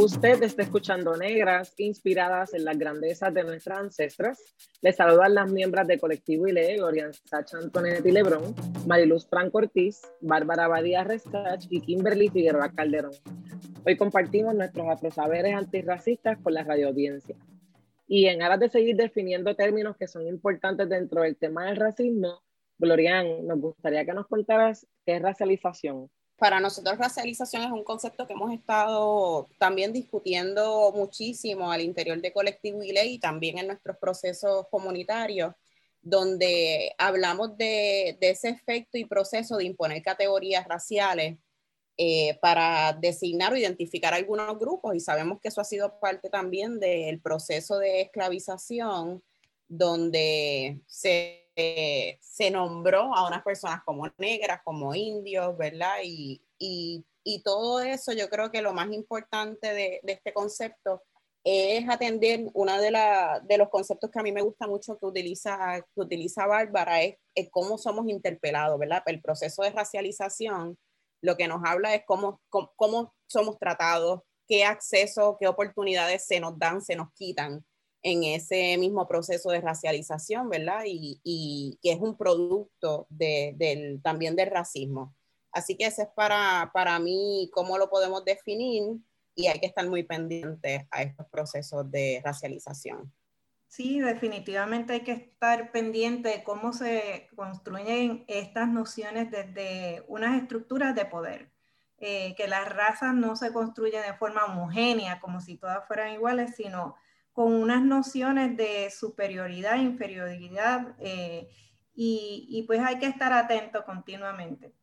Usted está escuchando Negras, inspiradas en las grandezas de nuestras ancestras. Les saludan las miembros de Colectivo ILE, Gloria Sacha Antonetti Lebrón, Mariluz Franco Ortiz, Bárbara Badía Restach y Kimberly Figueroa Calderón. Hoy compartimos nuestros afrosaberes antirracistas con la radioaudiencia. Y en aras de seguir definiendo términos que son importantes dentro del tema del racismo, Glorian, nos gustaría que nos contaras qué es racialización para nosotros racialización es un concepto que hemos estado también discutiendo muchísimo al interior de Colectivo ILE y también en nuestros procesos comunitarios, donde hablamos de, ese efecto y proceso de imponer categorías raciales eh, para designar o identificar algunos grupos y sabemos que eso ha sido parte también del proceso de esclavización, donde se se nombró a unas personas como negras, como indios, ¿verdad? Y, y, y todo eso, yo creo que lo más importante de, este concepto es atender uno de, de los conceptos que a mí me gusta mucho que utiliza, que utiliza Bárbara, es, cómo somos interpelados, ¿verdad? El proceso de racialización lo que nos habla es cómo, cómo, cómo somos tratados, qué acceso, qué oportunidades se nos dan, se nos quitan en ese mismo proceso de racialización, ¿verdad? Y, y que es un producto de, del, también del racismo. Así que ese es para, para mí cómo lo podemos definir y hay que estar muy pendientes a estos procesos de racialización. Sí, definitivamente hay que estar pendiente de cómo se construyen estas nociones desde unas estructuras de poder. Eh, que las razas no se construyen de forma homogénea, como si todas fueran iguales, sino con unas nociones de superioridad, inferioridad, eh, y, pues hay que estar atento continuamente.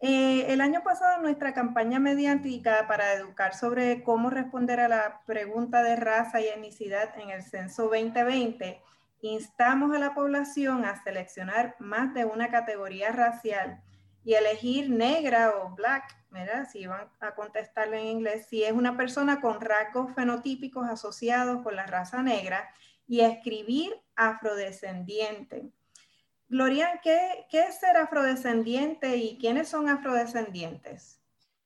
Eh, el año pasado nuestra campaña mediática para educar sobre cómo responder a la pregunta de raza y etnicidad en el censo 2020, instamos a la población a seleccionar más de una categoría racial y elegir negra o black si van a contestarle en inglés, si es una persona con rasgos fenotípicos asociados con la raza negra y escribir afrodescendiente. Gloria, ¿qué, ¿qué, es ser afrodescendiente y quiénes son afrodescendientes?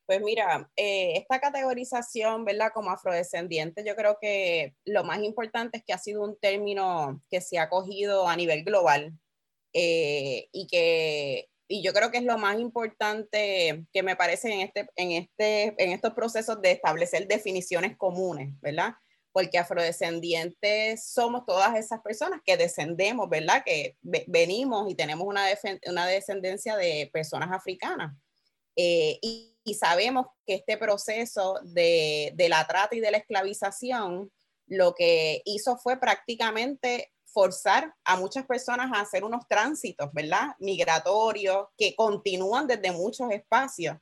Pues mira, eh, esta categorización, ¿verdad? Como afrodescendiente, yo creo que lo más importante es que ha sido un término que se ha cogido a nivel global eh, y que y yo creo que es lo más importante que me parece en, este, en, este, en estos procesos de establecer definiciones comunes, ¿verdad? Porque afrodescendientes somos todas esas personas que descendemos, ¿verdad? Que venimos y tenemos una, una descendencia de personas africanas. Eh, y, y, sabemos que este proceso de, de la trata y de la esclavización lo que hizo fue prácticamente forzar a muchas personas a hacer unos tránsitos, ¿verdad? Migratorios que continúan desde muchos espacios.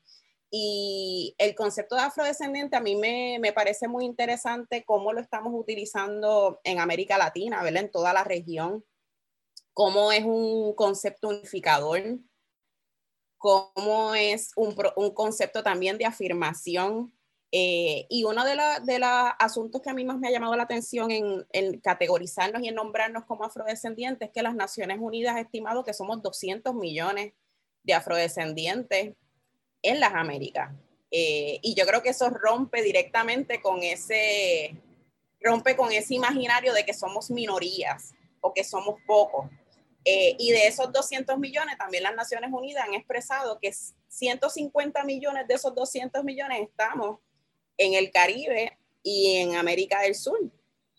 Y el concepto de afrodescendiente a mí me, me, parece muy interesante cómo lo estamos utilizando en América Latina, ¿verdad? En toda la región, cómo es un concepto unificador, cómo es un, un concepto también de afirmación. Eh, y uno de, los asuntos que a mí más me ha llamado la atención en, en, categorizarnos y en nombrarnos como afrodescendientes es que las Naciones Unidas ha estimado que somos 200 millones de afrodescendientes en las Américas. Eh, y yo creo que eso rompe directamente con ese, rompe con ese imaginario de que somos minorías o que somos pocos. Eh, y de esos 200 millones, también las Naciones Unidas han expresado que 150 millones de esos 200 millones estamos en el Caribe y en América del Sur.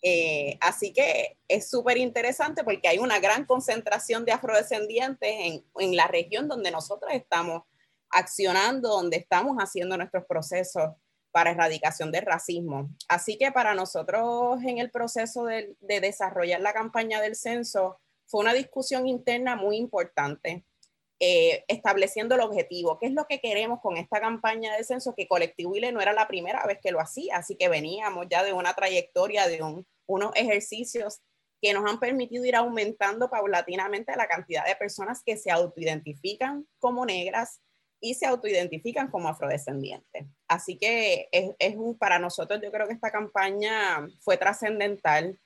Eh, así que es súper interesante porque hay una gran concentración de afrodescendientes en, en la región donde nosotros estamos accionando donde estamos haciendo nuestros procesos para erradicación del racismo. Así que para nosotros en el proceso de, desarrollar la campaña del censo fue una discusión interna muy importante, eh, estableciendo el objetivo, qué es lo que queremos con esta campaña de censo, que Colectivo ILE no era la primera vez que lo hacía, así que veníamos ya de una trayectoria, de unos ejercicios que nos han permitido ir aumentando paulatinamente la cantidad de personas que se autoidentifican como negras y se autoidentifican como afrodescendientes. Así que es, para nosotros, yo creo que esta campaña fue trascendental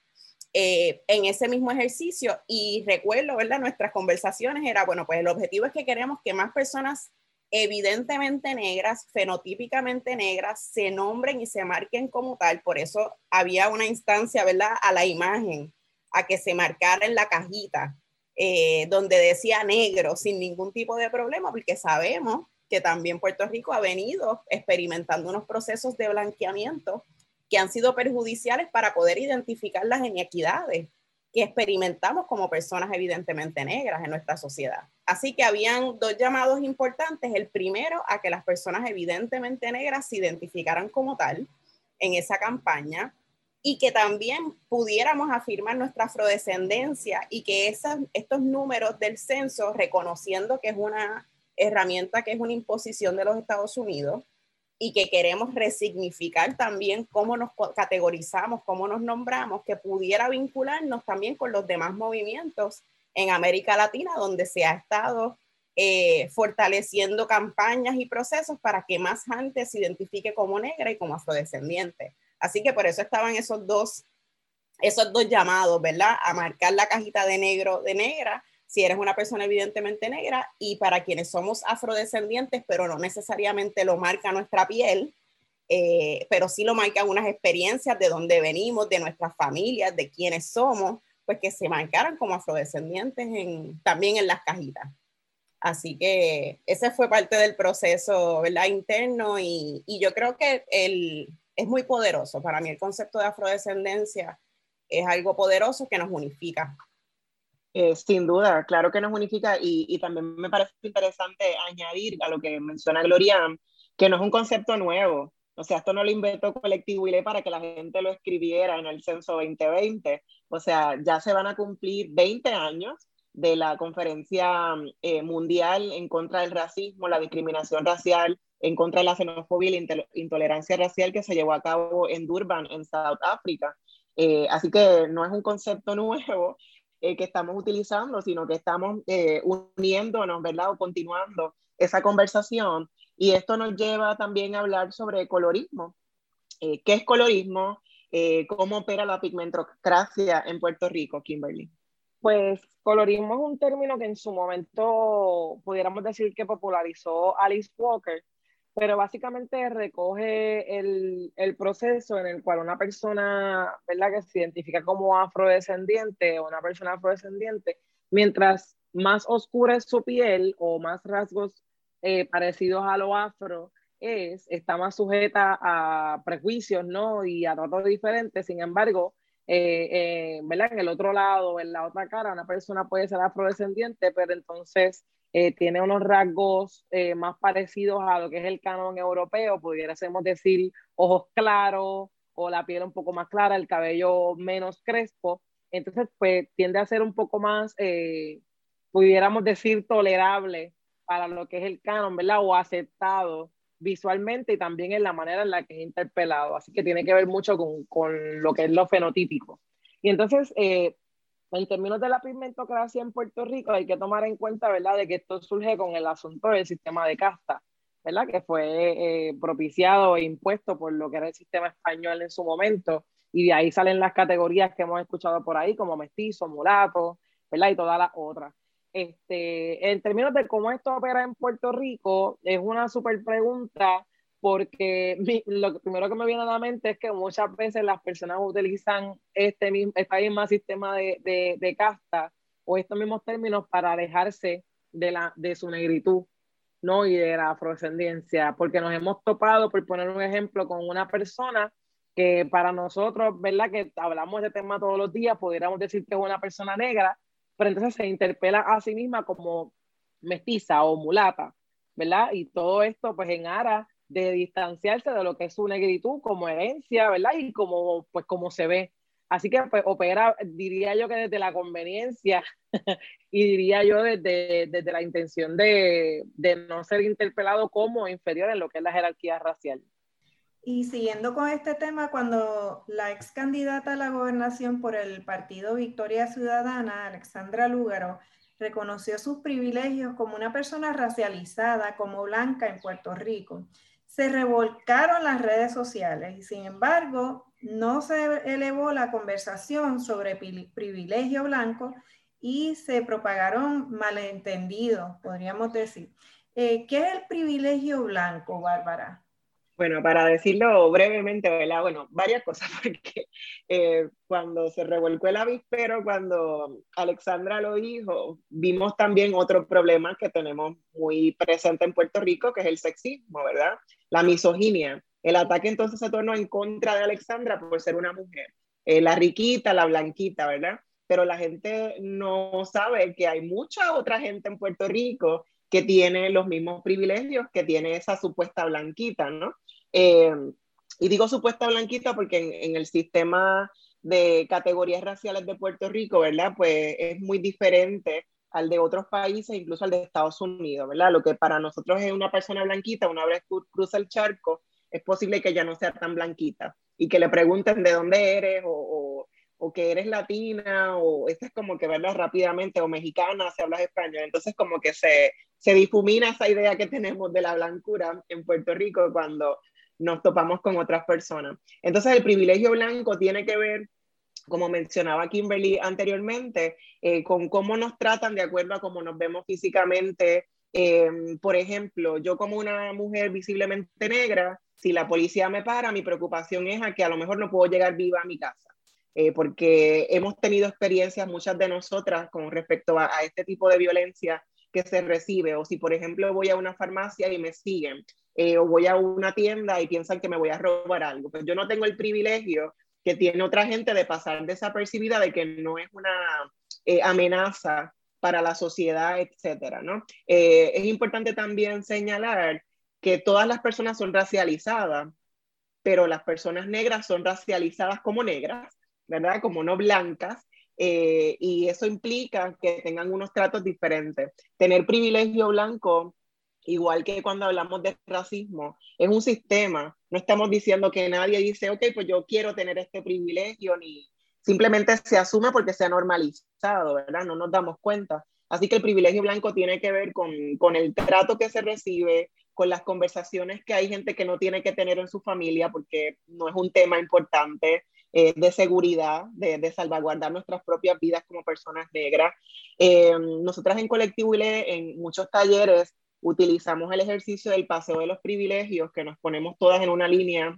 eh, en ese mismo ejercicio y recuerdo, ¿verdad? Nuestras conversaciones era, bueno, pues el objetivo es que queremos que más personas evidentemente negras, fenotípicamente negras, se nombren y se marquen como tal. Por eso había una instancia, ¿verdad? A la imagen, a que se marcara en la cajita eh, donde decía negro sin ningún tipo de problema, porque sabemos que también Puerto Rico ha venido experimentando unos procesos de blanqueamiento que han sido perjudiciales para poder identificar las inequidades que experimentamos como personas evidentemente negras en nuestra sociedad. Así que habían dos llamados importantes. El primero, a que las personas evidentemente negras se identificaran como tal en esa campaña y que también pudiéramos afirmar nuestra afrodescendencia y que esas, estos números del censo, reconociendo que es una herramienta que es una imposición de los Estados Unidos y que queremos resignificar también cómo nos categorizamos, cómo nos nombramos, que pudiera vincularnos también con los demás movimientos en América Latina, donde se ha estado eh, fortaleciendo campañas y procesos para que más gente se identifique como negra y como afrodescendiente. Así que por eso estaban esos dos, esos dos llamados, ¿verdad? A marcar la cajita de negro, de negra, si eres una persona evidentemente negra, y para quienes somos afrodescendientes, pero no necesariamente lo marca nuestra piel, eh, pero sí lo marcan unas experiencias de dónde venimos, de nuestras familias, de quiénes somos, pues que se marcaran como afrodescendientes en, también en las cajitas. Así que ese fue parte del proceso ¿verdad? interno y, y yo creo que el, es muy poderoso. Para mí el concepto de afrodescendencia es algo poderoso que nos unifica. Eh, sin duda, claro que nos unifica y, y, también me parece interesante añadir a lo que menciona Gloria, que no es un concepto nuevo. O sea, esto no lo inventó Colectivo ILE para que la gente lo escribiera en el censo 2020. O sea, ya se van a cumplir 20 años de la conferencia eh, mundial en contra del racismo, la discriminación racial en contra de la xenofobia y la intolerancia racial que se llevó a cabo en Durban, en South Africa. Eh, así que no es un concepto nuevo eh, que estamos utilizando, sino que estamos eh, uniéndonos, ¿verdad? O continuando esa conversación. Y esto nos lleva también a hablar sobre colorismo. ¿Qué es colorismo? ¿Cómo opera la pigmentocracia en Puerto Rico, Kimberly? Pues colorismo es un término que en su momento pudiéramos decir que popularizó Alice Walker, pero básicamente recoge el, el, proceso en el cual una persona, ¿verdad?, que se identifica como afrodescendiente o una persona afrodescendiente, mientras más oscura es su piel o más rasgos eh, parecidos a lo afro es, está más sujeta a prejuicios, ¿no? Y a tratos diferentes. Sin embargo, eh, eh, ¿verdad? En el otro lado, en la otra cara, una persona puede ser afrodescendiente, pero entonces eh, tiene unos rasgos eh, más parecidos a lo que es el canon europeo, pudiésemos decir ojos claros o la piel un poco más clara, el cabello menos crespo. entonces pues tiende a ser un poco más, eh, pudiéramos decir, tolerable para lo que es el canon, ¿verdad? O aceptado visualmente y también en la manera en la que es interpelado. Así que tiene que ver mucho con, con lo que es lo fenotípico. Y entonces, eh, en términos de la pigmentocracia en Puerto Rico, hay que tomar en cuenta, ¿verdad?, de que esto surge con el asunto del sistema de casta, ¿verdad?, que fue eh, propiciado e impuesto por lo que era el sistema español en su momento, y de ahí salen las categorías que hemos escuchado por ahí, como mestizo, mulato, ¿verdad?, y todas las otras. Este, en términos de cómo esto opera en Puerto Rico, es una súper pregunta porque lo primero que me viene a la mente es que muchas veces las personas utilizan este mismo, este mismo sistema de, de, casta o estos mismos términos para alejarse de, la, de su negritud ¿no? y de la afrodescendencia, porque nos hemos topado, por poner un ejemplo, con una persona que para nosotros, ¿verdad? Que hablamos de tema todos los días, pudiéramos decir que es una persona negra, pero entonces se interpela a sí misma como mestiza o mulata, ¿verdad? Y todo esto pues en aras de distanciarse de lo que es su negritud como herencia, ¿verdad? Y como, pues, como se ve. Así que pues, opera, diría yo que desde la conveniencia y diría yo desde, desde la intención de, de, no ser interpelado como inferior en lo que es la jerarquía racial. Y siguiendo con este tema, cuando la ex candidata a la gobernación por el partido Victoria Ciudadana, Alexandra Lúgaro, reconoció sus privilegios como una persona racializada, como blanca en Puerto Rico, se revolcaron las redes sociales y sin embargo no se elevó la conversación sobre privilegio blanco y se propagaron malentendidos, podríamos decir. Eh, ¿Qué es el privilegio blanco, Bárbara? Bueno, para decirlo brevemente, ¿verdad? Bueno, varias cosas, porque eh, cuando se revolcó el avispero, cuando Alexandra lo dijo, vimos también otro problema que tenemos muy presente en Puerto Rico, que es el sexismo, ¿verdad? La misoginia. El ataque entonces se tornó en contra de Alexandra por ser una mujer. Eh, la riquita, la blanquita, ¿verdad? Pero la gente no sabe que hay mucha otra gente en Puerto Rico que tiene los mismos privilegios que tiene esa supuesta blanquita, ¿no? Eh, y digo supuesta blanquita porque en, el sistema de categorías raciales de Puerto Rico, ¿verdad? Pues es muy diferente al de otros países, incluso al de Estados Unidos, ¿verdad? Lo que para nosotros es una persona blanquita, una vez cruza el charco, es posible que ya no sea tan blanquita y que le pregunten de dónde eres o, o, que eres latina o esta es como que verla rápidamente o mexicana si hablas español. Entonces como que se, se difumina esa idea que tenemos de la blancura en Puerto Rico cuando nos topamos con otras personas. Entonces, el privilegio blanco tiene que ver, como mencionaba Kimberly anteriormente, eh, con cómo nos tratan de acuerdo a cómo nos vemos físicamente. Em, por ejemplo, yo como una mujer visiblemente negra, si la policía me para, mi preocupación es a que a lo mejor no puedo llegar viva a mi casa. Eh, porque hemos tenido experiencias, muchas de nosotras, con respecto a, a, este tipo de violencia que se recibe, o si por ejemplo voy a una farmacia y me siguen, eh, o voy a una tienda y piensan que me voy a robar algo. Pues yo no tengo el privilegio que tiene otra gente de pasar desapercibida de que no es una eh, amenaza para la sociedad, etcétera, ¿no? Eh, es importante también señalar que todas las personas son racializadas, pero las personas negras son racializadas como negras, ¿verdad? Como no blancas, y eso implica que tengan unos tratos diferentes. Tener privilegio blanco igual que cuando hablamos de racismo, es un sistema. No estamos diciendo que nadie dice, ok, pues yo quiero tener este privilegio, ni simplemente se asume porque se ha normalizado, ¿verdad? No nos damos cuenta. Así que el privilegio blanco tiene que ver con, con el trato que se recibe, con las conversaciones que hay gente que no tiene que tener en su familia porque no es un tema importante. Eh, de seguridad, de, de, salvaguardar nuestras propias vidas como personas negras. Eh, nosotras en Colectivo ILE, en muchos talleres, utilizamos el ejercicio del paseo de los privilegios, que nos ponemos todas en una línea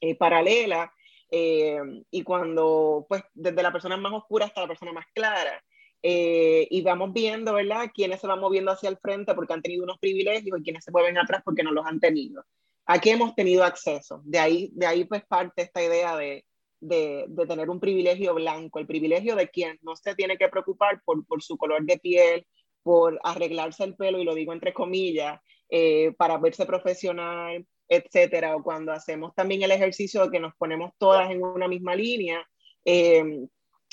eh, paralela, eh, y cuando, pues, desde la persona más oscura hasta la persona más clara, eh, y vamos viendo, ¿verdad?, quiénes se van moviendo hacia el frente porque han tenido unos privilegios y quiénes se mueven atrás porque no los han tenido. Aquí hemos tenido acceso. De ahí, de ahí pues, parte esta idea de, de, de, tener un privilegio blanco, el privilegio de quien no se tiene que preocupar por, por su color de piel, por arreglarse el pelo, y lo digo entre comillas, eh, para verse profesional, etcétera, o cuando hacemos también el ejercicio de que nos ponemos todas en una misma línea, eh,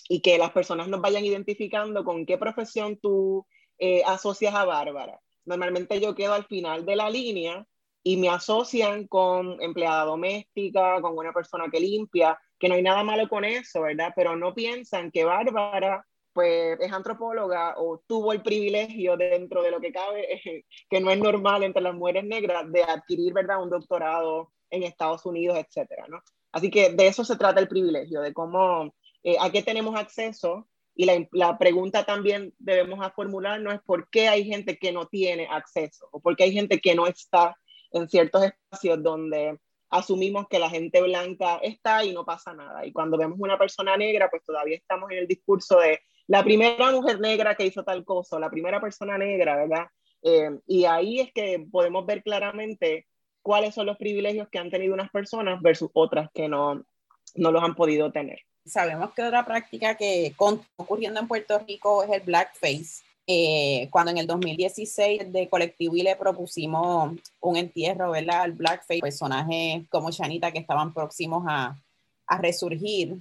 y que las personas nos vayan identificando con qué profesión tú eh, asocias a Bárbara. Normalmente yo quedo al final de la línea y me asocian con empleada doméstica, con una persona que limpia, que no hay nada malo con eso, ¿verdad? Pero no piensan que Bárbara pues es antropóloga o tuvo el privilegio dentro de lo que cabe, que no es normal entre las mujeres negras, de adquirir, ¿verdad?, un doctorado en Estados Unidos, etcétera, ¿no? Así que de eso se trata el privilegio, de cómo, eh, a qué tenemos acceso y la, la, pregunta también debemos a formular no es por qué hay gente que no tiene acceso o por qué hay gente que no está en ciertos espacios donde asumimos que la gente blanca está y no pasa nada. Y cuando vemos una persona negra, pues todavía estamos en el discurso de la primera mujer negra que hizo tal cosa, la primera persona negra, ¿verdad? Eh, y ahí es que podemos ver claramente cuáles son los privilegios que han tenido unas personas versus otras que no, no los han podido tener. Sabemos que otra práctica que está ocurriendo en Puerto Rico es el blackface. Eh, cuando en el 2016 de Colectivo le propusimos un entierro, ¿verdad? Al blackface, personajes como Shanita que estaban próximos a, a resurgir,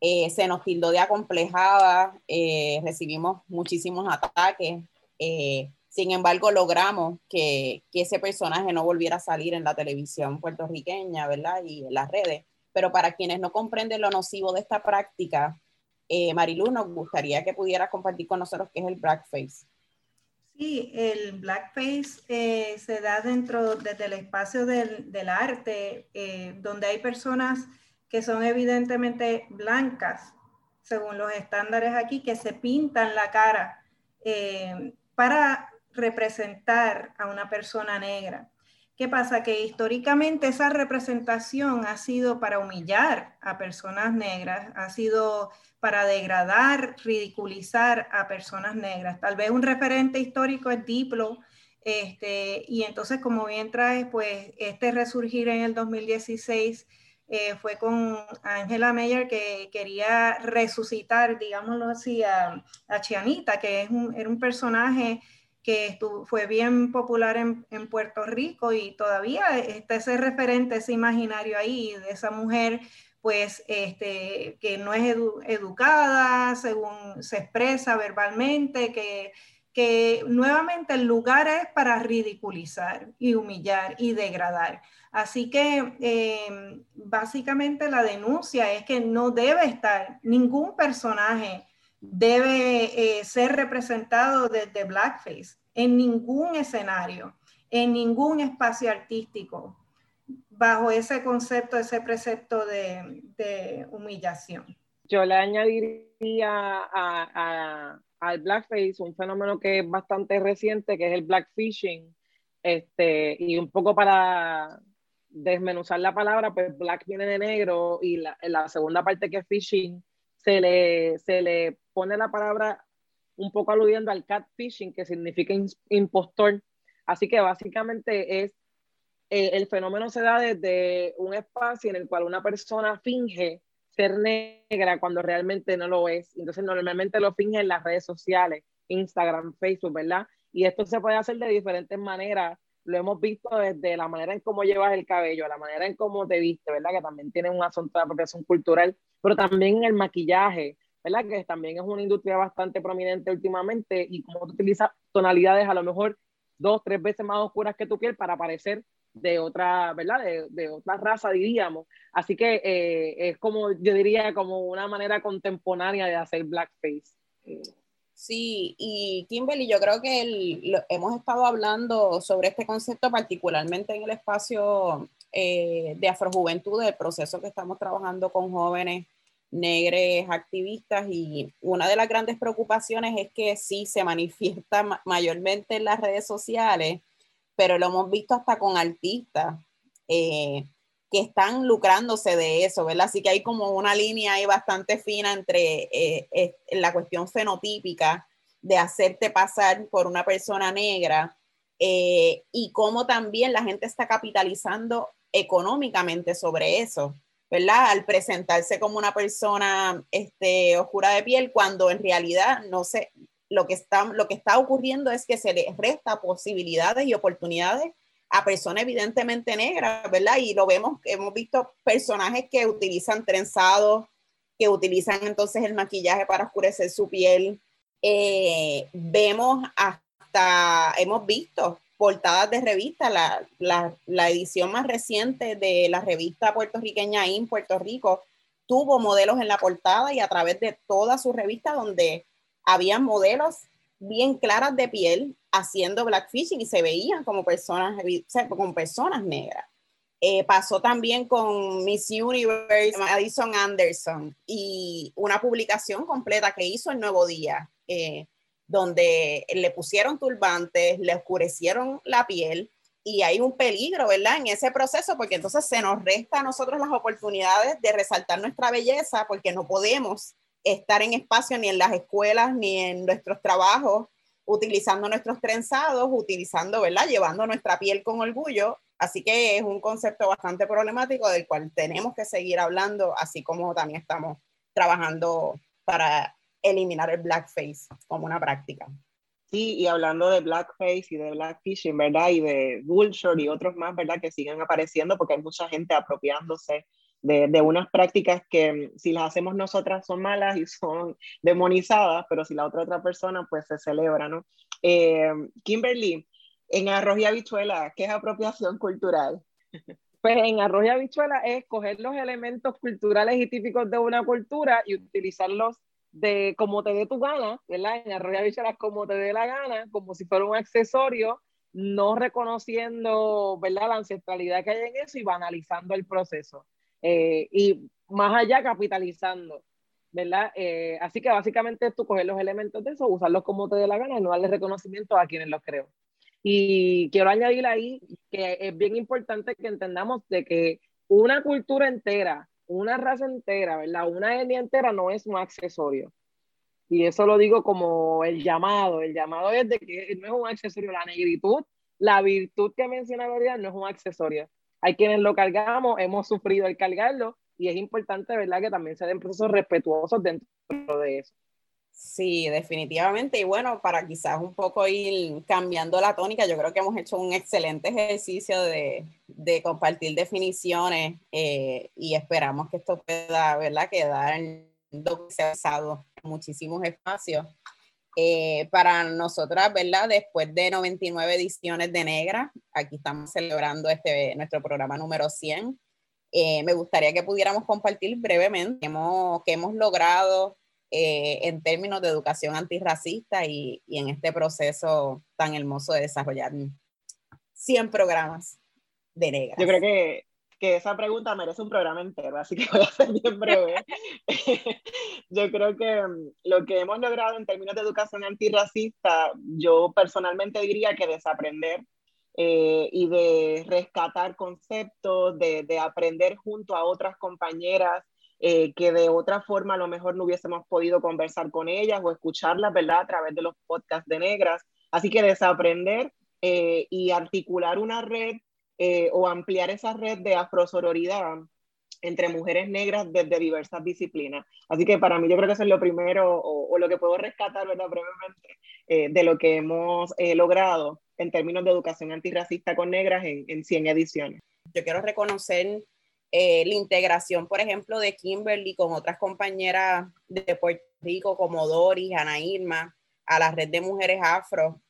eh, se nos tildó de acomplejada, eh, recibimos muchísimos ataques. Eh, sin embargo, logramos que, que, ese personaje no volviera a salir en la televisión puertorriqueña, ¿verdad? Y en las redes. Pero para quienes no comprenden lo nocivo de esta práctica, Marilu, nos gustaría que pudiera compartir con nosotros qué es el blackface. Sí, el blackface se da dentro del espacio del, del arte, donde hay personas que son evidentemente blancas, según los estándares aquí, que se pintan la cara eh, para representar a una persona negra. ¿Qué pasa? Que históricamente esa representación ha sido para humillar a personas negras, ha sido para degradar, ridiculizar a personas negras. Tal vez un referente histórico es Diplo, este, y entonces como bien traes, pues este resurgir en el 2016 eh, fue con Angela Meyer que quería resucitar, digámoslo así, a, Chianita, que es un, era un personaje que fue bien popular en, Puerto Rico y todavía está ese referente, ese imaginario ahí de esa mujer pues este, que no es educada según se expresa verbalmente, que, que nuevamente el lugar es para ridiculizar y humillar y degradar. Así que em, básicamente la denuncia es que no debe estar, ningún personaje debe eh, ser representado desde blackface en ningún escenario, en ningún espacio artístico, bajo ese concepto, ese precepto de, humillación. Yo le añadiría al blackface un fenómeno que es bastante reciente, que es el blackfishing, este, y un poco para desmenuzar la palabra, pues black viene de negro y la, la segunda parte que es fishing, se le, se le pone la palabra un poco aludiendo al catfishing, que significa impostor. Así que básicamente es, eh, el fenómeno se da desde un espacio en el cual una persona finge ser negra cuando realmente no lo es. Entonces normalmente lo finge en las redes sociales, Instagram, Facebook, ¿verdad? Y esto se puede hacer de diferentes maneras lo hemos visto desde la manera en cómo llevas el cabello, la manera en cómo te viste, ¿verdad? Que también tiene un asunto de apropiación cultural, pero también el maquillaje, ¿verdad? Que también es una industria bastante prominente últimamente y cómo tú utilizas tonalidades a lo mejor dos, tres veces más oscuras que tu piel para parecer de otra, ¿verdad? De, de otra raza, diríamos. Así que eh, es como, yo diría, como una manera contemporánea de hacer blackface. Sí, y Kimberly, yo creo que hemos estado hablando sobre este concepto particularmente en el espacio eh, de afrojuventud, del proceso que estamos trabajando con jóvenes negres activistas y una de las grandes preocupaciones es que sí se manifiesta mayormente en las redes sociales, pero lo hemos visto hasta con artistas. Eh, que están lucrándose de eso, ¿verdad? Así que hay como una línea ahí bastante fina entre eh, la cuestión fenotípica de hacerte pasar por una persona negra eh, y cómo también la gente está capitalizando económicamente sobre eso, ¿verdad? Al presentarse como una persona este, oscura de piel, cuando en realidad no sé, lo que está, lo que está ocurriendo es que se les resta posibilidades y oportunidades a personas evidentemente negras, ¿verdad? Y lo vemos, hemos visto personajes que utilizan trenzados que utilizan entonces el maquillaje para oscurecer su piel. Eh, vemos hasta, hemos visto portadas de revistas, la, la, la, edición más reciente de la revista puertorriqueña IN Puerto Rico tuvo modelos en la portada y a través de toda su revista donde había modelos bien claras de piel haciendo blackfishing y se veían como personas, como personas negras. Eh, pasó también con Miss Universe, Madison Anderson, y una publicación completa que hizo el Nuevo Día, eh, donde le pusieron turbantes, le oscurecieron la piel, y hay un peligro, ¿verdad? En ese proceso, porque entonces se nos resta a nosotros las oportunidades de resaltar nuestra belleza, porque no podemos estar en espacio ni en las escuelas ni en nuestros trabajos utilizando nuestros trenzados, utilizando, ¿verdad? Llevando nuestra piel con orgullo. Así que es un concepto bastante problemático del cual tenemos que seguir hablando, así como también estamos trabajando para eliminar el blackface como una práctica. Sí, y hablando de blackface y de blackfishing, ¿verdad? Y de bullshit y otros más, ¿verdad? Que siguen apareciendo porque hay mucha gente apropiándose de, unas prácticas que si las hacemos nosotras son malas y son demonizadas, pero si la otra otra persona, pues se celebra, ¿no? Eh, Kimberly, en arroz y habichuela, ¿qué es apropiación cultural? Pues en arroz y habichuela es coger los elementos culturales y típicos de una cultura y utilizarlos de como te dé tu gana, ¿verdad? En arroz y habichuela como te dé la gana, como si fuera un accesorio, no reconociendo, ¿verdad? La ancestralidad que hay en eso y banalizando el proceso. Eh, y más allá capitalizando, ¿verdad? Eh, así que básicamente tú coger los elementos de eso, usarlos como te dé la gana y no darle reconocimiento a quienes los creó. Y quiero añadir ahí que es bien importante que entendamos de que una cultura entera, una raza entera, ¿verdad? Una etnia entera no es un accesorio. Y eso lo digo como el llamado. El llamado es de que no es un accesorio. La negritud, la virtud que menciona verdad no es un accesorio hay quienes lo cargamos, hemos sufrido el cargarlo y es importante, ¿verdad?, que también se den procesos respetuosos dentro de eso. Sí, definitivamente. Y bueno, para quizás un poco ir cambiando la tónica, yo creo que hemos hecho un excelente ejercicio de, de compartir definiciones eh, y esperamos que esto pueda, ¿verdad?, quedar documentado en muchísimos espacios. Eh, para nosotras, ¿verdad? Después de 99 ediciones de Negra, aquí estamos celebrando este, nuestro programa número 100. Eh, me gustaría que pudiéramos compartir brevemente hemos, que hemos logrado eh, en términos de educación antirracista y, y, en este proceso tan hermoso de desarrollar 100 programas de Negra. Yo creo que que esa pregunta merece un programa entero, así que voy a ser bien breve. yo creo que mm, lo que hemos logrado en términos de educación antirracista, yo personalmente diría que desaprender eh, y de rescatar conceptos, de, de, aprender junto a otras compañeras eh, que de otra forma a lo mejor no hubiésemos podido conversar con ellas o escucharlas, ¿verdad? A través de los podcasts de negras. Así que desaprender eh, y articular una red eh, o ampliar esa red de afrosororidad entre mujeres negras desde diversas disciplinas. Así que para mí yo creo que eso es lo primero o, lo que puedo rescatar brevemente eh, de lo que hemos eh, logrado en términos de educación antirracista con negras en, en 100 ediciones. Yo quiero reconocer la integración, por ejemplo, de Kimberly con otras compañeras de Puerto Rico como Doris, Ana Irma, a la red de mujeres afro,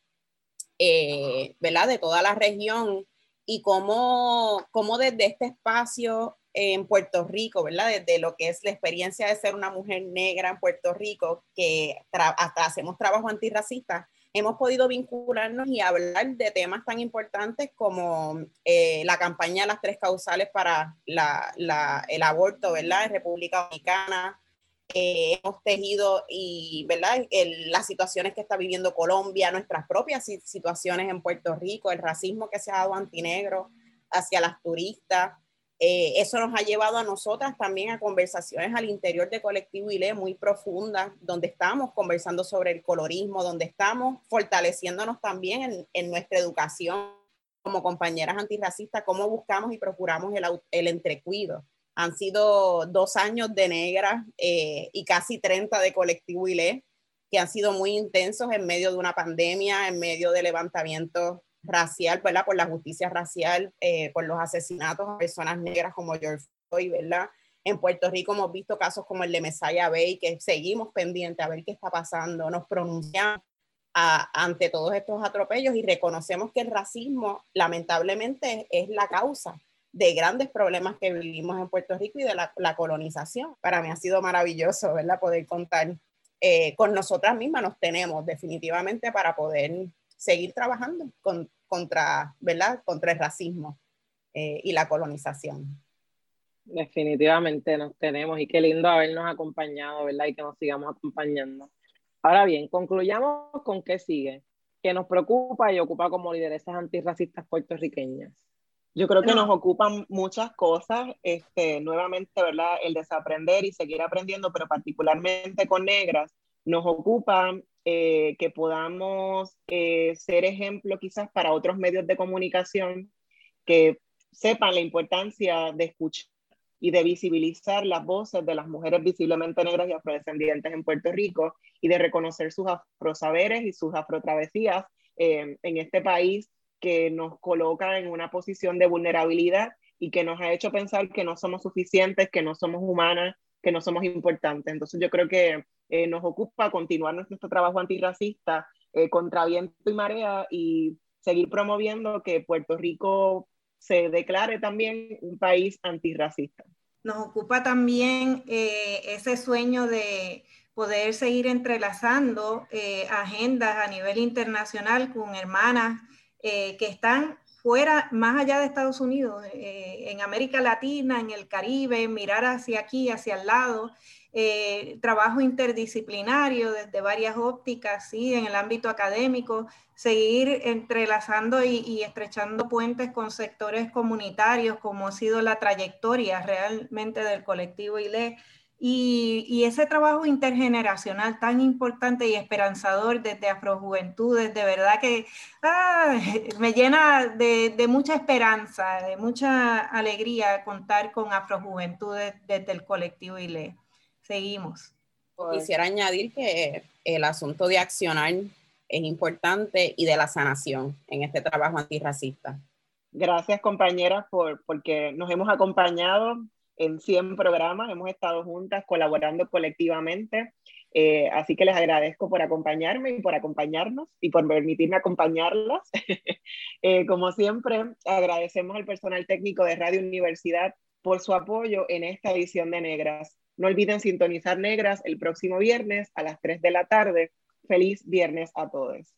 ¿verdad? De toda la región y cómo, cómo desde este espacio en Puerto Rico, ¿verdad? Desde lo que es la experiencia de ser una mujer negra en Puerto Rico, que hasta hacemos trabajo antirracista, hemos podido vincularnos y hablar de temas tan importantes como eh, la campaña de las tres causales para la, el aborto, ¿verdad? En República Dominicana, eh, hemos tejido y, ¿verdad? las situaciones que está viviendo Colombia, nuestras propias situaciones en Puerto Rico, el racismo que se ha dado antinegro hacia las turistas. Eh, eso nos ha llevado a nosotras también a conversaciones al interior de Colectivo ILE muy profundas, donde estamos conversando sobre el colorismo, donde estamos fortaleciéndonos también en, en nuestra educación como compañeras antirracistas, cómo buscamos y procuramos el, el entrecuido han sido dos años de negra eh, y casi 30 de colectivo ILE, que han sido muy intensos en medio de una pandemia, en medio de levantamiento racial, ¿verdad? Por la justicia racial, eh, por los asesinatos a personas negras como George Floyd, ¿verdad? En Puerto Rico hemos visto casos como el de Messiah Bay, que seguimos pendientes a ver qué está pasando, nos pronunciamos ante todos estos atropellos y reconocemos que el racismo lamentablemente es la causa de grandes problemas que vivimos en Puerto Rico y de la, colonización. Para mí ha sido maravilloso, ¿verdad? Poder contar eh, con nosotras mismas, nos tenemos definitivamente para poder seguir trabajando contra, ¿verdad? contra el racismo eh, y la colonización. Definitivamente nos tenemos y qué lindo habernos acompañado, ¿verdad? Y que nos sigamos acompañando. Ahora bien, concluyamos con qué sigue, que nos preocupa y ocupa como lideresas antirracistas puertorriqueñas. Yo creo que nos ocupan muchas cosas, este, nuevamente, ¿verdad? El desaprender y seguir aprendiendo, pero particularmente con negras, nos ocupa eh, que podamos eh, ser ejemplo quizás para otros medios de comunicación que sepan la importancia de escuchar y de visibilizar las voces de las mujeres visiblemente negras y afrodescendientes en Puerto Rico y de reconocer sus afrosaberes y sus afrotravesías eh, en este país que nos coloca en una posición de vulnerabilidad y que nos ha hecho pensar que no somos suficientes, que no somos humanas, que no somos importantes. Entonces yo creo que eh, nos ocupa continuar nuestro trabajo antirracista eh, contra viento y marea y seguir promoviendo que Puerto Rico se declare también un país antirracista. Nos ocupa también eh, ese sueño de poder seguir entrelazando eh, agendas a nivel internacional con hermanas eh, que están fuera, más allá de Estados Unidos, en América Latina, en el Caribe, mirar hacia aquí, hacia el lado, eh, trabajo interdisciplinario desde varias ópticas, ¿sí? en el ámbito académico, seguir entrelazando y, estrechando puentes con sectores comunitarios, como ha sido la trayectoria realmente del colectivo ILE. Y, y, ese trabajo intergeneracional tan importante y esperanzador desde Afrojuventudes, de verdad que ah, me llena de, de, mucha esperanza, de mucha alegría contar con Afrojuventudes desde el colectivo ILE. Seguimos. Quisiera añadir que el asunto de accionar es importante y de la sanación en este trabajo antirracista. Gracias compañeras por, porque nos hemos acompañado en 100 programas, hemos estado juntas colaborando colectivamente, eh, así que les agradezco por acompañarme y por acompañarnos y por permitirme acompañarlas. Eh, como siempre, agradecemos al personal técnico de Radio Universidad por su apoyo en esta edición de Negras. No olviden sintonizar Negras el próximo viernes a las 3 de la tarde. Feliz viernes a todos.